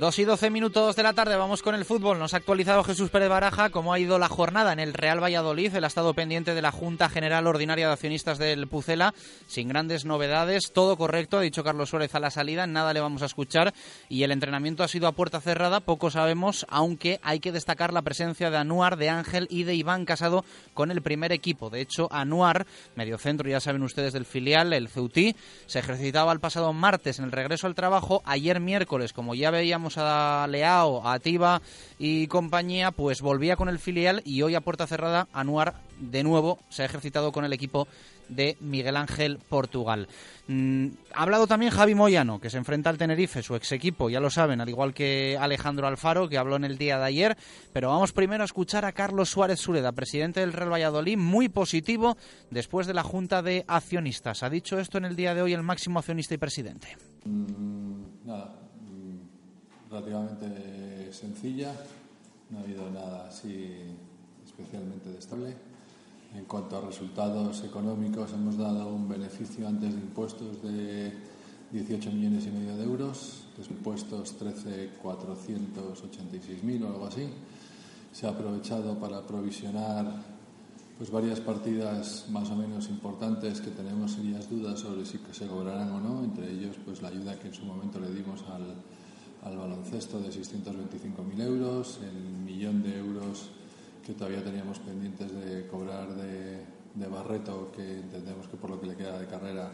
Dos y doce minutos de la tarde, vamos con el fútbol. Nos ha actualizado Jesús Pérez Baraja cómo ha ido la jornada en el Real Valladolid. Él ha estado pendiente de la Junta General Ordinaria de Accionistas del Pucela, sin grandes novedades. Todo correcto, ha dicho Carlos Suárez a la salida, nada le vamos a escuchar. Y el entrenamiento ha sido a puerta cerrada, poco sabemos, aunque hay que destacar la presencia de Anuar, de Ángel y de Iván Casado con el primer equipo. De hecho, Anuar, mediocentro, ya saben ustedes del filial, el Ceutí, se ejercitaba el pasado martes en el regreso al trabajo. Ayer miércoles, como ya veíamos a Leao, Atiba y compañía, pues volvía con el filial y hoy a puerta cerrada Anuar de nuevo se ha ejercitado con el equipo de Miguel Ángel Portugal. Mm, ha hablado también Javi Moyano, que se enfrenta al Tenerife, su ex equipo, ya lo saben, al igual que Alejandro Alfaro, que habló en el día de ayer. Pero vamos primero a escuchar a Carlos Suárez Sureda, presidente del Real Valladolid, muy positivo después de la Junta de Accionistas. Ha dicho esto en el día de hoy el máximo accionista y presidente. Mm, nada, relativamente sencilla, no ha habido nada así especialmente destable. En cuanto a resultados económicos, hemos dado un beneficio antes de impuestos de 18 millones y medio de euros, impuestos 13.486.000 o algo así. Se ha aprovechado para provisionar pues varias partidas más o menos importantes que tenemos serias dudas sobre si se cobrarán o no, entre ellos pues la ayuda que en su momento le dimos al al baloncesto de 625.000 euros, el millón de euros que todavía teníamos pendientes de cobrar de, de, Barreto, que entendemos que por lo que le queda de carrera,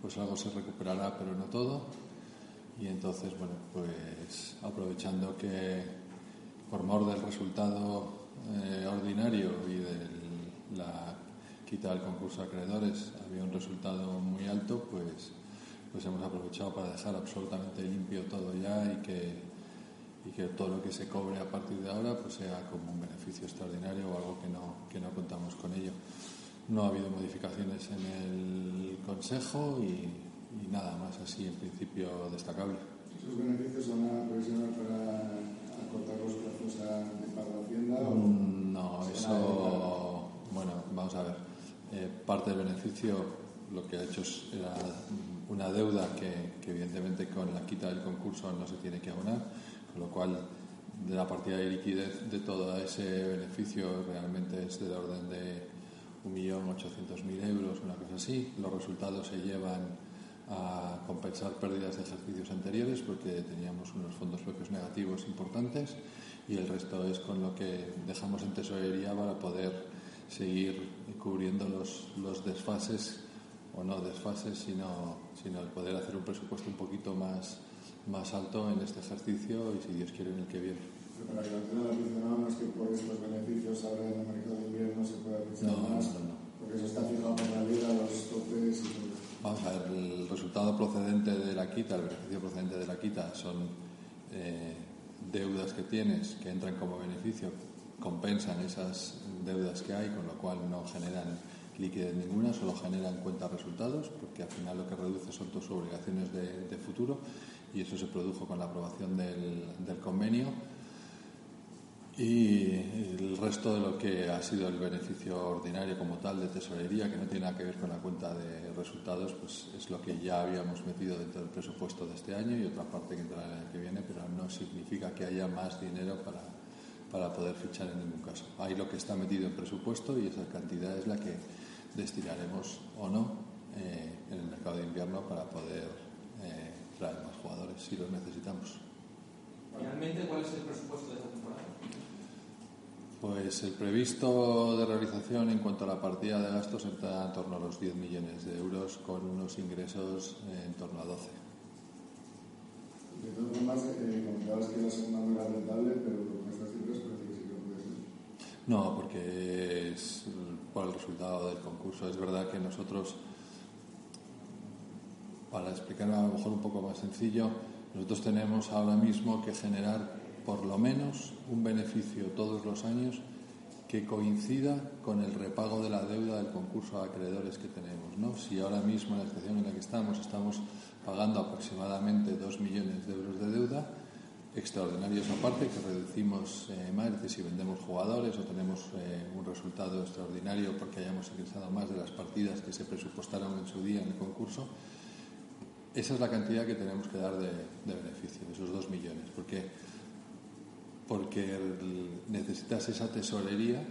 pues algo se recuperará, pero no todo. Y entonces, bueno, pues aprovechando que por mor del resultado eh, ordinario y de la quita del concurso de acreedores había un resultado muy alto, pues pues hemos aprovechado para dejar absolutamente limpio todo ya y que, y que todo lo que se cobre a partir de ahora pues sea como un beneficio extraordinario o algo que no, que no contamos con ello. No ha habido modificaciones en el Consejo y, nada más así en principio destacable. ¿Esos beneficios van a provisionar para acortar los plazos de pago Hacienda? Mm, no, eso. Bueno, vamos a ver. Eh, parte del beneficio lo que ha hecho era una deuda que, evidentemente con la quita del concurso no se tiene que abonar, con lo cual de la partida de liquidez de todo ese beneficio realmente es del orden de 1.800.000 euros, una cosa así. Los resultados se llevan a compensar pérdidas de ejercicios anteriores porque teníamos unos fondos propios negativos importantes y el resto es con lo que dejamos en tesorería para poder seguir cubriendo los, los desfases o no desfases, sino, sino el poder hacer un presupuesto un poquito más, más alto en este ejercicio y, si Dios quiere, en el que viene. Pero para que la mencionábamos que por estos beneficios ahora en el mercado de invierno se puede aprovechar no, más, no, no. porque eso está fijado por la liga, los topes y todo. Vamos a ver, el resultado procedente de la quita, el beneficio procedente de la quita son eh, deudas que tienes que entran como beneficio, compensan esas deudas que hay, con lo cual no generan liquidez ninguna, solo generan cuentas resultados, porque al final lo que reduce son tus obligaciones de, futuro y eso se produjo con la aprobación del, convenio. Y el resto de lo que ha sido el beneficio ordinario como tal de tesorería, que no tiene nada que ver con la cuenta de resultados, pues es lo que ya habíamos metido dentro del presupuesto de este año y otra parte que entrará el año que viene, pero no significa que haya más dinero para, para poder fichar en ningún caso. Hay lo que está metido en presupuesto y esa cantidad es la que destinaremos o no eh, en el mercado de invierno para poder eh, traer más jugadores si los necesitamos. Finalmente, ¿cuál es el presupuesto de esta temporada? Pues el previsto de realización en cuanto a la partida de gastos está en torno a los 10 millones de euros con unos ingresos en torno a 12. De todas formas, eh, comentabas que la segunda no era rentable, pero con estas cifras parece que sí que lo puede ser. No, porque es por el resultado del concurso. Es verdad que nosotros, para explicarlo a lo mejor un poco más sencillo, nosotros tenemos ahora mismo que generar por lo menos un beneficio todos los años que coincida con el repago de la deuda del concurso de acreedores que tenemos. ¿no? Si ahora mismo en la situación en la que estamos estamos pagando aproximadamente 2 millones de euros de deuda, extraordinarios aparte, que reducimos eh, más, es decir, si vendemos jugadores o tenemos eh, un resultado extraordinario porque hayamos ingresado más de las partidas que se presupuestaron en su día en el concurso, esa es la cantidad que tenemos que dar de, beneficio, esos 2 millones, porque, porque necesitas esa tesorería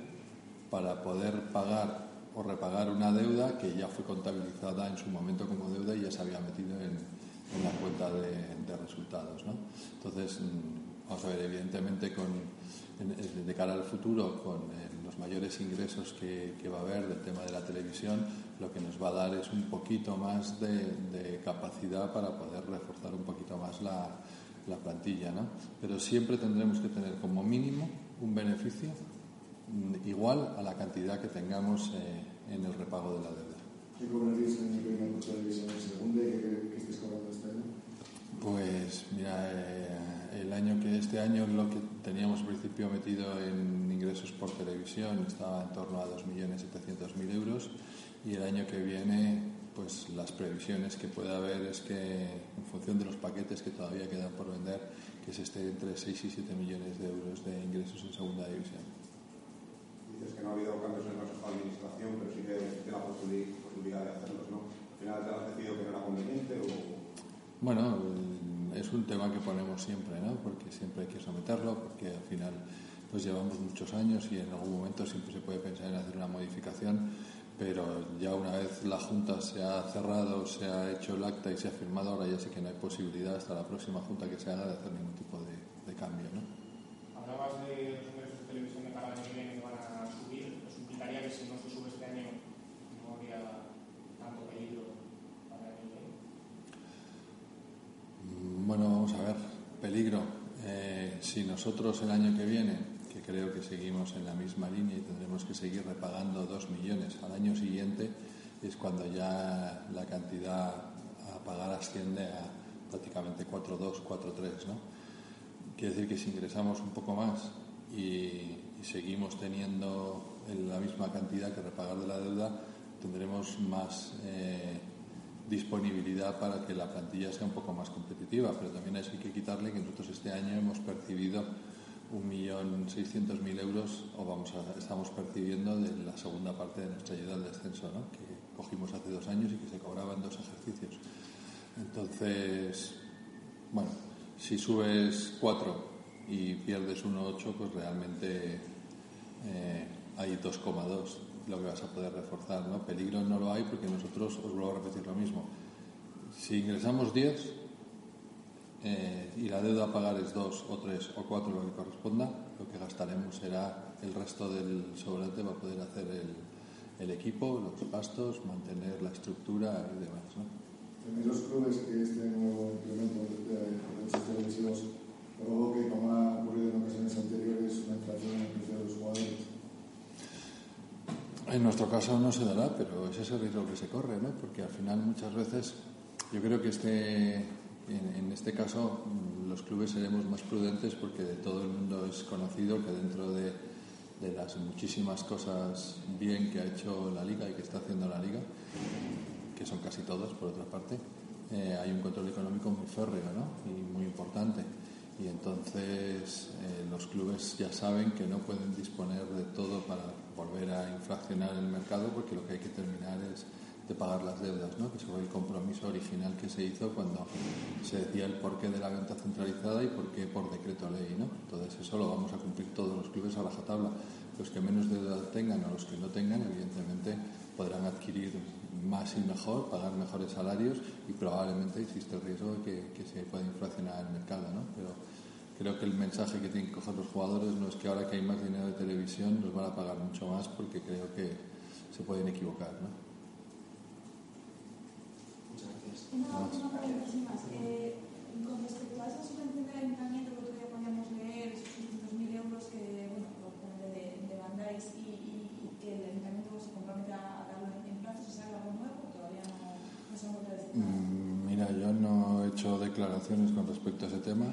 para poder pagar o repagar una deuda que ya fue contabilizada en su momento como deuda y ya se había metido en, en la cuenta de, de resultados. ¿no? Entonces, mm, vamos a ver, evidentemente, con, de cara al futuro, con eh, los mayores ingresos que, que va a haber del tema de la televisión, lo que nos va a dar es un poquito más de, de capacidad para poder reforzar un poquito más la, la plantilla. ¿no? Pero siempre tendremos que tener como mínimo un beneficio mm, igual a la cantidad que tengamos eh, en el repago de la deuda. ¿Qué cobraríais en el viene por televisión en segunda y qué, qué estáis cobrando? Pues mira, eh, el año que este año lo que teníamos al principio metido en ingresos por televisión estaba en torno a 2.700.000 euros y el año que viene pues las previsiones que puede haber es que en función de los paquetes que todavía quedan por vender que se esté entre 6 y 7 millones de euros de ingresos en segunda división. Dices que no ha habido cambios en el Consejo de Administración, pero sí que la posibili- posibilidad de hacerlos, ¿no? Al final te has decidido que no era conveniente o... Bueno, eh, es un tema que ponemos siempre, ¿no? Porque siempre hay que someterlo, porque al final pues llevamos muchos años y en algún momento siempre se puede pensar en hacer una modificación, pero ya una vez la Junta se ha cerrado, se ha hecho el acta y se ha firmado, ahora ya sí que no hay posibilidad hasta la próxima Junta que se haga de hacer ningún tipo de, de cambio, ¿no? Hablabas de los ingresos de televisión de año que van a subir. Eso implicaría que si no se sube este año no habría tanto peligro para el año que viene. Mm, Bueno, vamos a ver, peligro. Eh, si nosotros el año que viene, que creo que seguimos en la misma línea y tendremos que seguir repagando dos millones al año siguiente, es cuando ya la cantidad a pagar asciende a prácticamente 4,2, 4,3, ¿no? Quiere decir que si ingresamos un poco más y, seguimos teniendo la misma cantidad que repagar de la deuda, tendremos más eh, disponibilidad para que la plantilla sea un poco más competitiva. Pero también hay que quitarle que nosotros este año hemos percibido 1.600.000 euros o vamos a- estamos percibiendo de la segunda parte de nuestra ayuda al descenso, ¿no? que cogimos hace dos años y que se cobraba en dos ejercicios. Entonces, bueno, si subes 4 y pierdes 1,8, pues realmente eh, hay 2,2 lo que vas a poder reforzar. ¿no? Peligro no lo hay porque nosotros, os vuelvo a repetir lo mismo, si ingresamos 10 eh, y la deuda a pagar es 2 o 3 o 4, lo que corresponda, lo que gastaremos será el resto del sobrante para poder hacer el, el equipo, los gastos, mantener la estructura y demás. ¿no? ¿Tenéis los clubes que este nuevo incremento de derechos televisivos provoque, como ha ocurrido en ocasiones anteriores, una inflación en el precio de los jugadores? En nuestro caso no se dará, pero ese es el riesgo que se corre, ¿no? Porque al final muchas veces yo creo que este, en, este caso mm, los clubes seremos más prudentes porque de todo el mundo es conocido que dentro de, de las muchísimas cosas bien que ha hecho la liga y que está haciendo la liga, que son casi todas por otra parte, eh, hay un control económico muy férreo ¿no? y muy importante. Y entonces eh, los clubes ya saben que no pueden disponer de todo para volver a infraccionar el mercado porque lo que hay que terminar es de pagar las deudas, ¿no? que fue el compromiso original que se hizo cuando se decía el porqué de la venta centralizada y por qué por decreto ley. ¿no? Entonces eso lo vamos a cumplir todos los clubes a rajatabla. Los que menos deuda tengan o los que no tengan, evidentemente podrán adquirir más y mejor, pagar mejores salarios y probablemente existe el riesgo de que, que se pueda inflacionar el mercado, ¿no? Pero creo que el mensaje que tienen que coger los jugadores no es que ahora que hay más dinero de televisión nos van a pagar mucho más porque creo que se pueden equivocar, ¿no? Muchas gracias. Una última pregunta, sin más. Eh, con respecto a esa subvención del ayuntamiento que todavía podíamos leer, esos 600.000 euros que, bueno, lo pone de, de Bandais y, y, y que el ayuntamiento se compromete a darlo en, en plazos, ¿es algo nuevo o todavía no, no se han vuelto a decir nada? Mm, Mira, yo no he declaraciones con respecto a ese tema.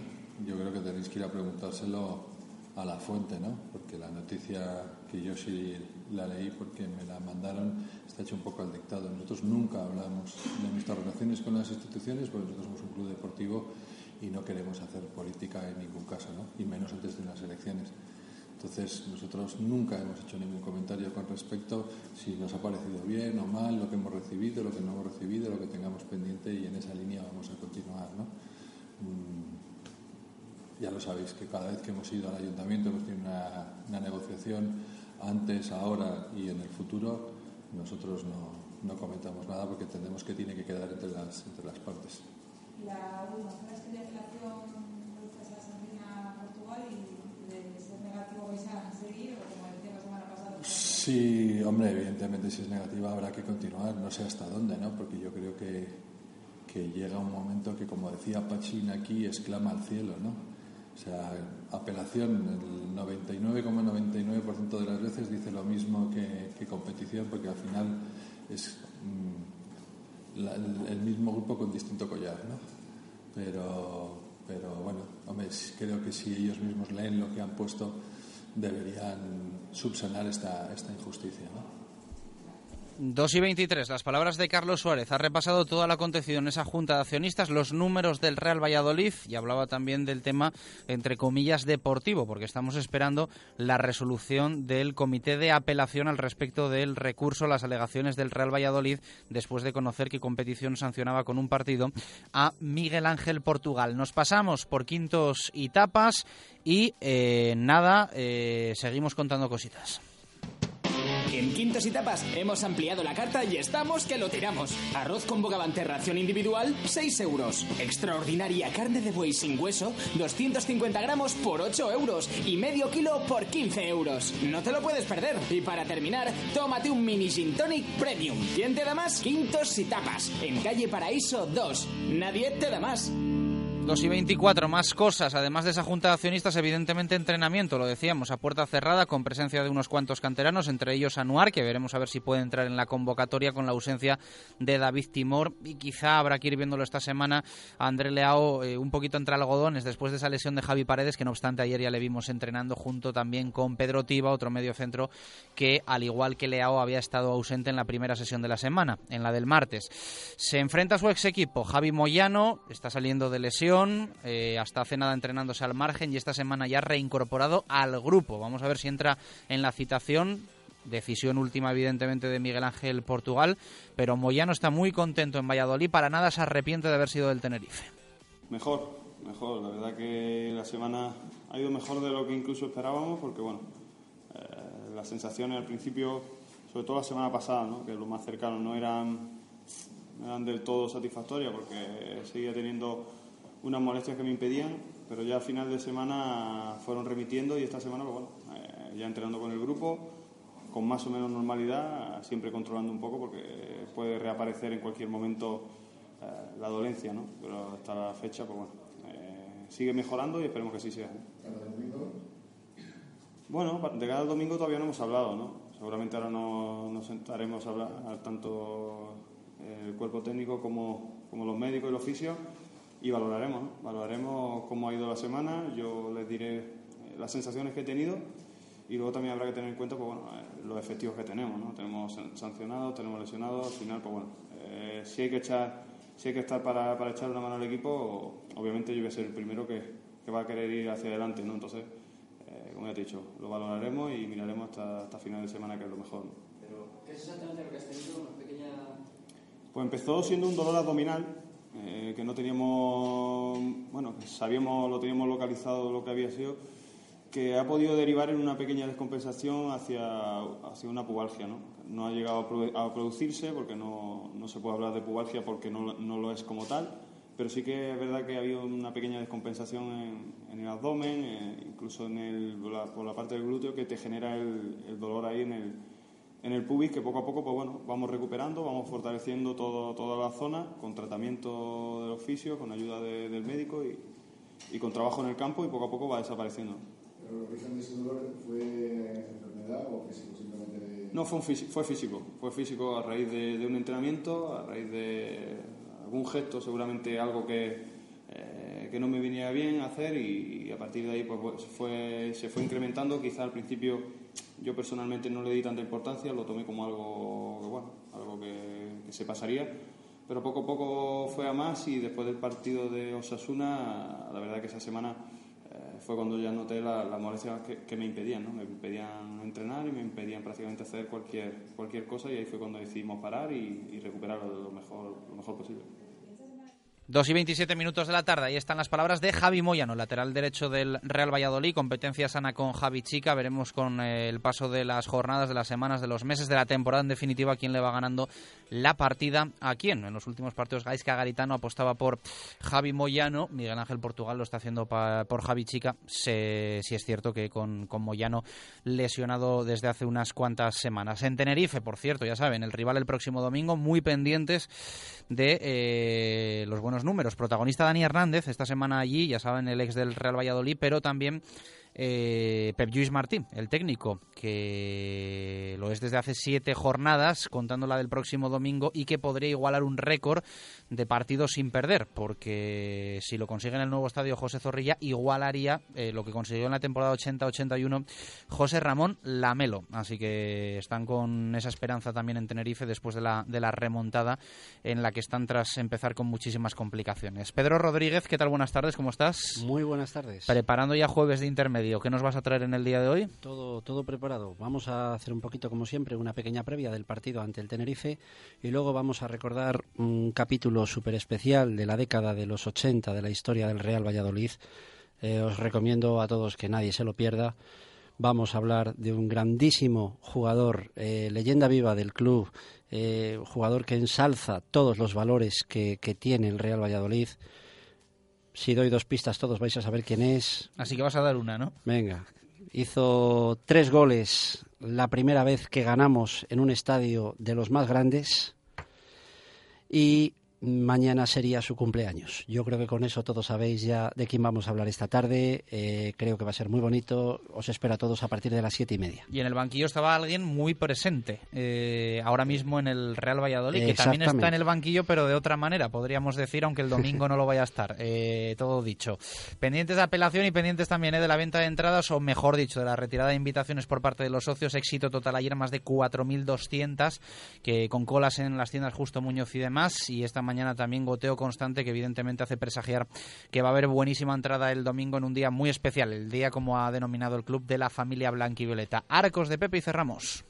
Yo creo que tenéis que ir a preguntárselo a la fuente, ¿no? Porque la noticia que yo sí la leí porque me la mandaron está hecho un poco al dictado. Nosotros nunca hablamos de nuestras relaciones con las instituciones porque nosotros somos un club deportivo y no queremos hacer política en ningún caso, ¿no? Y menos antes de unas elecciones. Entonces, nosotros nunca hemos hecho ningún comentario con respecto si nos ha parecido bien o mal, lo que hemos recibido, lo que no hemos recibido, lo que tengamos pendiente y en esa línea vamos a continuar, ¿no? Mm, ya lo sabéis que cada vez que hemos ido al ayuntamiento hemos tenido una, negociación antes, ahora y en el futuro. Nosotros no, no comentamos nada porque entendemos que tiene que quedar entre las, entre las partes. La ¿sabes que de apelación vueltas a sanción a Portugal y de ser negativo a seguir o como decía la semana pasada? Sí, hombre, evidentemente si es negativa habrá que continuar, no sé hasta dónde, ¿no? Porque yo creo que, que llega un momento que, como decía Pachín aquí, exclama al cielo, ¿no? O sea, apelación, el 99,99% de las veces dice lo mismo que, que, competición, porque al final es mm, la, el, mismo grupo con distinto collar, ¿no? Pero, pero bueno, hombre, creo que si ellos mismos leen lo que han puesto, deberían subsanar esta, esta injusticia, ¿no? 2 y 23, las palabras de Carlos Suárez. Ha repasado todo lo acontecido en esa junta de accionistas, los números del Real Valladolid y hablaba también del tema, entre comillas, deportivo, porque estamos esperando la resolución del comité de apelación al respecto del recurso a las alegaciones del Real Valladolid después de conocer que competición sancionaba con un partido a Miguel Ángel Portugal. Nos pasamos por quintos y tapas y eh, nada, eh, seguimos contando cositas. En Quintos y Tapas hemos ampliado la carta y estamos que lo tiramos. Arroz con bogavante ración individual, 6 euros. Extraordinaria carne de buey sin hueso, 250 gramos por 8 euros. Y medio kilo por 15 euros. No te lo puedes perder. Y para terminar, tómate un mini gin tonic premium. ¿Quién te da más? Quintos y Tapas. En calle Paraíso 2. Nadie te da más. 2 y 24, más cosas. Además de esa junta de accionistas, evidentemente entrenamiento, lo decíamos, a puerta cerrada, con presencia de unos cuantos canteranos, entre ellos Anuar, que veremos a ver si puede entrar en la convocatoria con la ausencia de David Timor. Y quizá habrá que ir viéndolo esta semana a André Leao eh, un poquito entre algodones después de esa lesión de Javi Paredes, que no obstante ayer ya le vimos entrenando junto también con Pedro Tiba, otro medio centro que, al igual que Leao, había estado ausente en la primera sesión de la semana, en la del martes. Se enfrenta a su ex equipo, Javi Moyano, está saliendo de lesión eh, hasta hace nada entrenándose al margen y esta semana ya reincorporado al grupo. Vamos a ver si entra en la citación. Decisión última, evidentemente, de Miguel Ángel Portugal, pero Moyano está muy contento en Valladolid. Para nada se arrepiente de haber sido del Tenerife. Mejor, mejor. La verdad que la semana ha ido mejor de lo que incluso esperábamos, porque bueno, eh, las sensaciones al principio, sobre todo la semana pasada, ¿no? que lo más cercano, no eran, no eran del todo satisfactorias, porque seguía teniendo unas molestias que me impedían, pero ya a final de semana fueron remitiendo y esta semana, pues bueno, eh, ya entrenando con el grupo, con más o menos normalidad, siempre controlando un poco porque puede reaparecer en cualquier momento eh, la dolencia, ¿no? Pero hasta la fecha, pues bueno, eh, sigue mejorando y esperemos que así sea. Bueno, de cada domingo todavía no hemos hablado, ¿no? Seguramente ahora no, nos sentaremos a hablar tanto el cuerpo técnico como, como los médicos y los fisios y valoraremos, ¿no? valoraremos cómo ha ido la semana, yo les diré eh, las sensaciones que he tenido y luego también habrá que tener en cuenta pues, bueno, eh, los efectivos que tenemos, ¿no? tenemos sancionados, tenemos lesionados, al final pues bueno, eh, si hay que echar, si hay que estar para, para echar una mano al equipo, obviamente yo voy a ser el primero que, que va a querer ir hacia adelante, ¿no? entonces eh, como ya te he dicho, lo valoraremos y miraremos hasta, hasta final de semana que es lo mejor. ¿no? Pero, ¿qué es exactamente lo que has tenido? Una pequeña... Pues empezó siendo un dolor abdominal eh, que no teníamos, bueno, sabíamos, lo teníamos localizado lo que había sido, que ha podido derivar en una pequeña descompensación hacia, hacia una pubalgia. ¿no? no ha llegado a, producirse porque no, no, se puede hablar de pubalgia porque no, no, lo es como tal, pero sí que es verdad que ha habido una pequeña descompensación en, el abdomen, eh, incluso en el, por la parte del glúteo, que te genera el, el, dolor ahí en el, en el pubis, que poco a poco pues bueno, vamos recuperando, vamos fortaleciendo todo, toda la zona con tratamiento del oficio, con ayuda del médico y, y con trabajo en el campo y poco a poco va desapareciendo. ¿Pero el origen de ese dolor fue enfermedad o físico? Simplemente No, fue, físico, fue físico. Fue físico a raíz de, un entrenamiento, a raíz de algún gesto, seguramente algo que, eh, que no me venía bien hacer y, a partir de ahí pues, fue, se fue incrementando. Quizá al principio yo personalmente no le di tanta importancia, lo tomé como algo, bueno, algo que, que se pasaría pero poco a poco fue a más y después del partido de Osasuna, la verdad que esa semana fue cuando ya noté las la molestias que, me impedían, ¿no? Me impedían entrenar y me impedían prácticamente hacer cualquier, cualquier cosa y ahí fue cuando decidimos parar y, y recuperar lo mejor, lo mejor posible. 2 y 27 minutos de la tarde, ahí están las palabras de Javi Moyano, lateral derecho del Real Valladolid, competencia sana con Javi Chica, veremos con eh, el paso de las jornadas, de las semanas, de los meses de la temporada, en definitiva, quién le va ganando la partida. A quién. En los últimos partidos Gaisca Garitano apostaba por Javi Moyano, Miguel Ángel Portugal lo está haciendo por Javi Chica, si es cierto que con, con Moyano lesionado desde hace unas cuantas semanas. En Tenerife, por cierto, ya saben, el rival el próximo domingo, muy pendientes de eh, los buenos números. Protagonista Dani Hernández, esta semana allí, ya saben, el ex del Real Valladolid, pero también eh, Pep Lluís Martín, el técnico, que lo es desde hace siete jornadas, contando la del próximo domingo, y que podría igualar un récord de partidos sin perder, porque si lo consigue en el nuevo estadio José Zorrilla, igualaría eh, lo que consiguió en la temporada 80-81 José Ramón Lamelo. Así que están con esa esperanza también en Tenerife después de la, de la remontada en la que están tras empezar con muchísimas complicaciones. Pedro Rodríguez, ¿qué tal? Buenas tardes, ¿cómo estás? Muy buenas tardes. Preparando ya jueves de intermedio, ¿qué nos vas a traer en el día de hoy? Todo, todo preparado. Vamos a hacer un poquito, como siempre, una pequeña previa del partido ante el Tenerife y luego vamos a recordar un capítulo súper especial de la década de los 80 de la historia del Real Valladolid. Eh, os recomiendo a todos que nadie se lo pierda. Vamos a hablar de un grandísimo jugador, eh, leyenda viva del club, eh, jugador que ensalza todos los valores que, que tiene el Real Valladolid. Si doy dos pistas, todos vais a saber quién es. Así que vas a dar una, ¿no? Venga. Hizo tres goles la primera vez que ganamos en un estadio de los más grandes. Y mañana sería su cumpleaños. Yo creo que con eso todos sabéis ya de quién vamos a hablar esta tarde. Eh, creo que va a ser muy bonito. Os espero a todos a partir de las siete y media. Y en el banquillo estaba alguien muy presente eh, ahora mismo en el Real Valladolid, que también está en el banquillo, pero de otra manera, podríamos decir, aunque el domingo no lo vaya a estar. Eh, todo dicho. Pendientes de apelación y pendientes también de la venta de entradas, o mejor dicho, de la retirada de invitaciones por parte de los socios. Éxito total ayer, más de 4.200, que con colas en las tiendas Justo Muñoz y demás. Y esta mañana mañana también goteo constante que evidentemente hace presagiar que va a haber buenísima entrada el domingo en un día muy especial, el día como ha denominado el club de la familia Violeta. Arcos de Pepe y cerramos.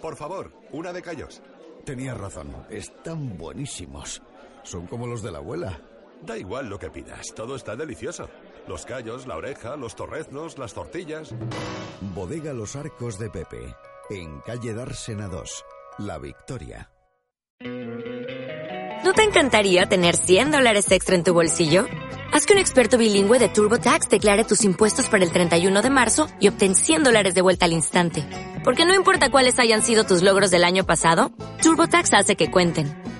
Por favor, una de callos. Tenías razón, están buenísimos. Son como los de la abuela. Da igual lo que pidas, todo está delicioso. Los callos, la oreja, los torreznos, las tortillas. Bodega Los Arcos de Pepe, en calle Dársena 2, La Victoria. ¿No te encantaría tener 100 dólares extra en tu bolsillo? Haz que un experto bilingüe de TurboTax declare tus impuestos para el 31 de marzo y obtén 100 dólares de vuelta al instante. Porque no importa cuáles hayan sido tus logros del año pasado, TurboTax hace que cuenten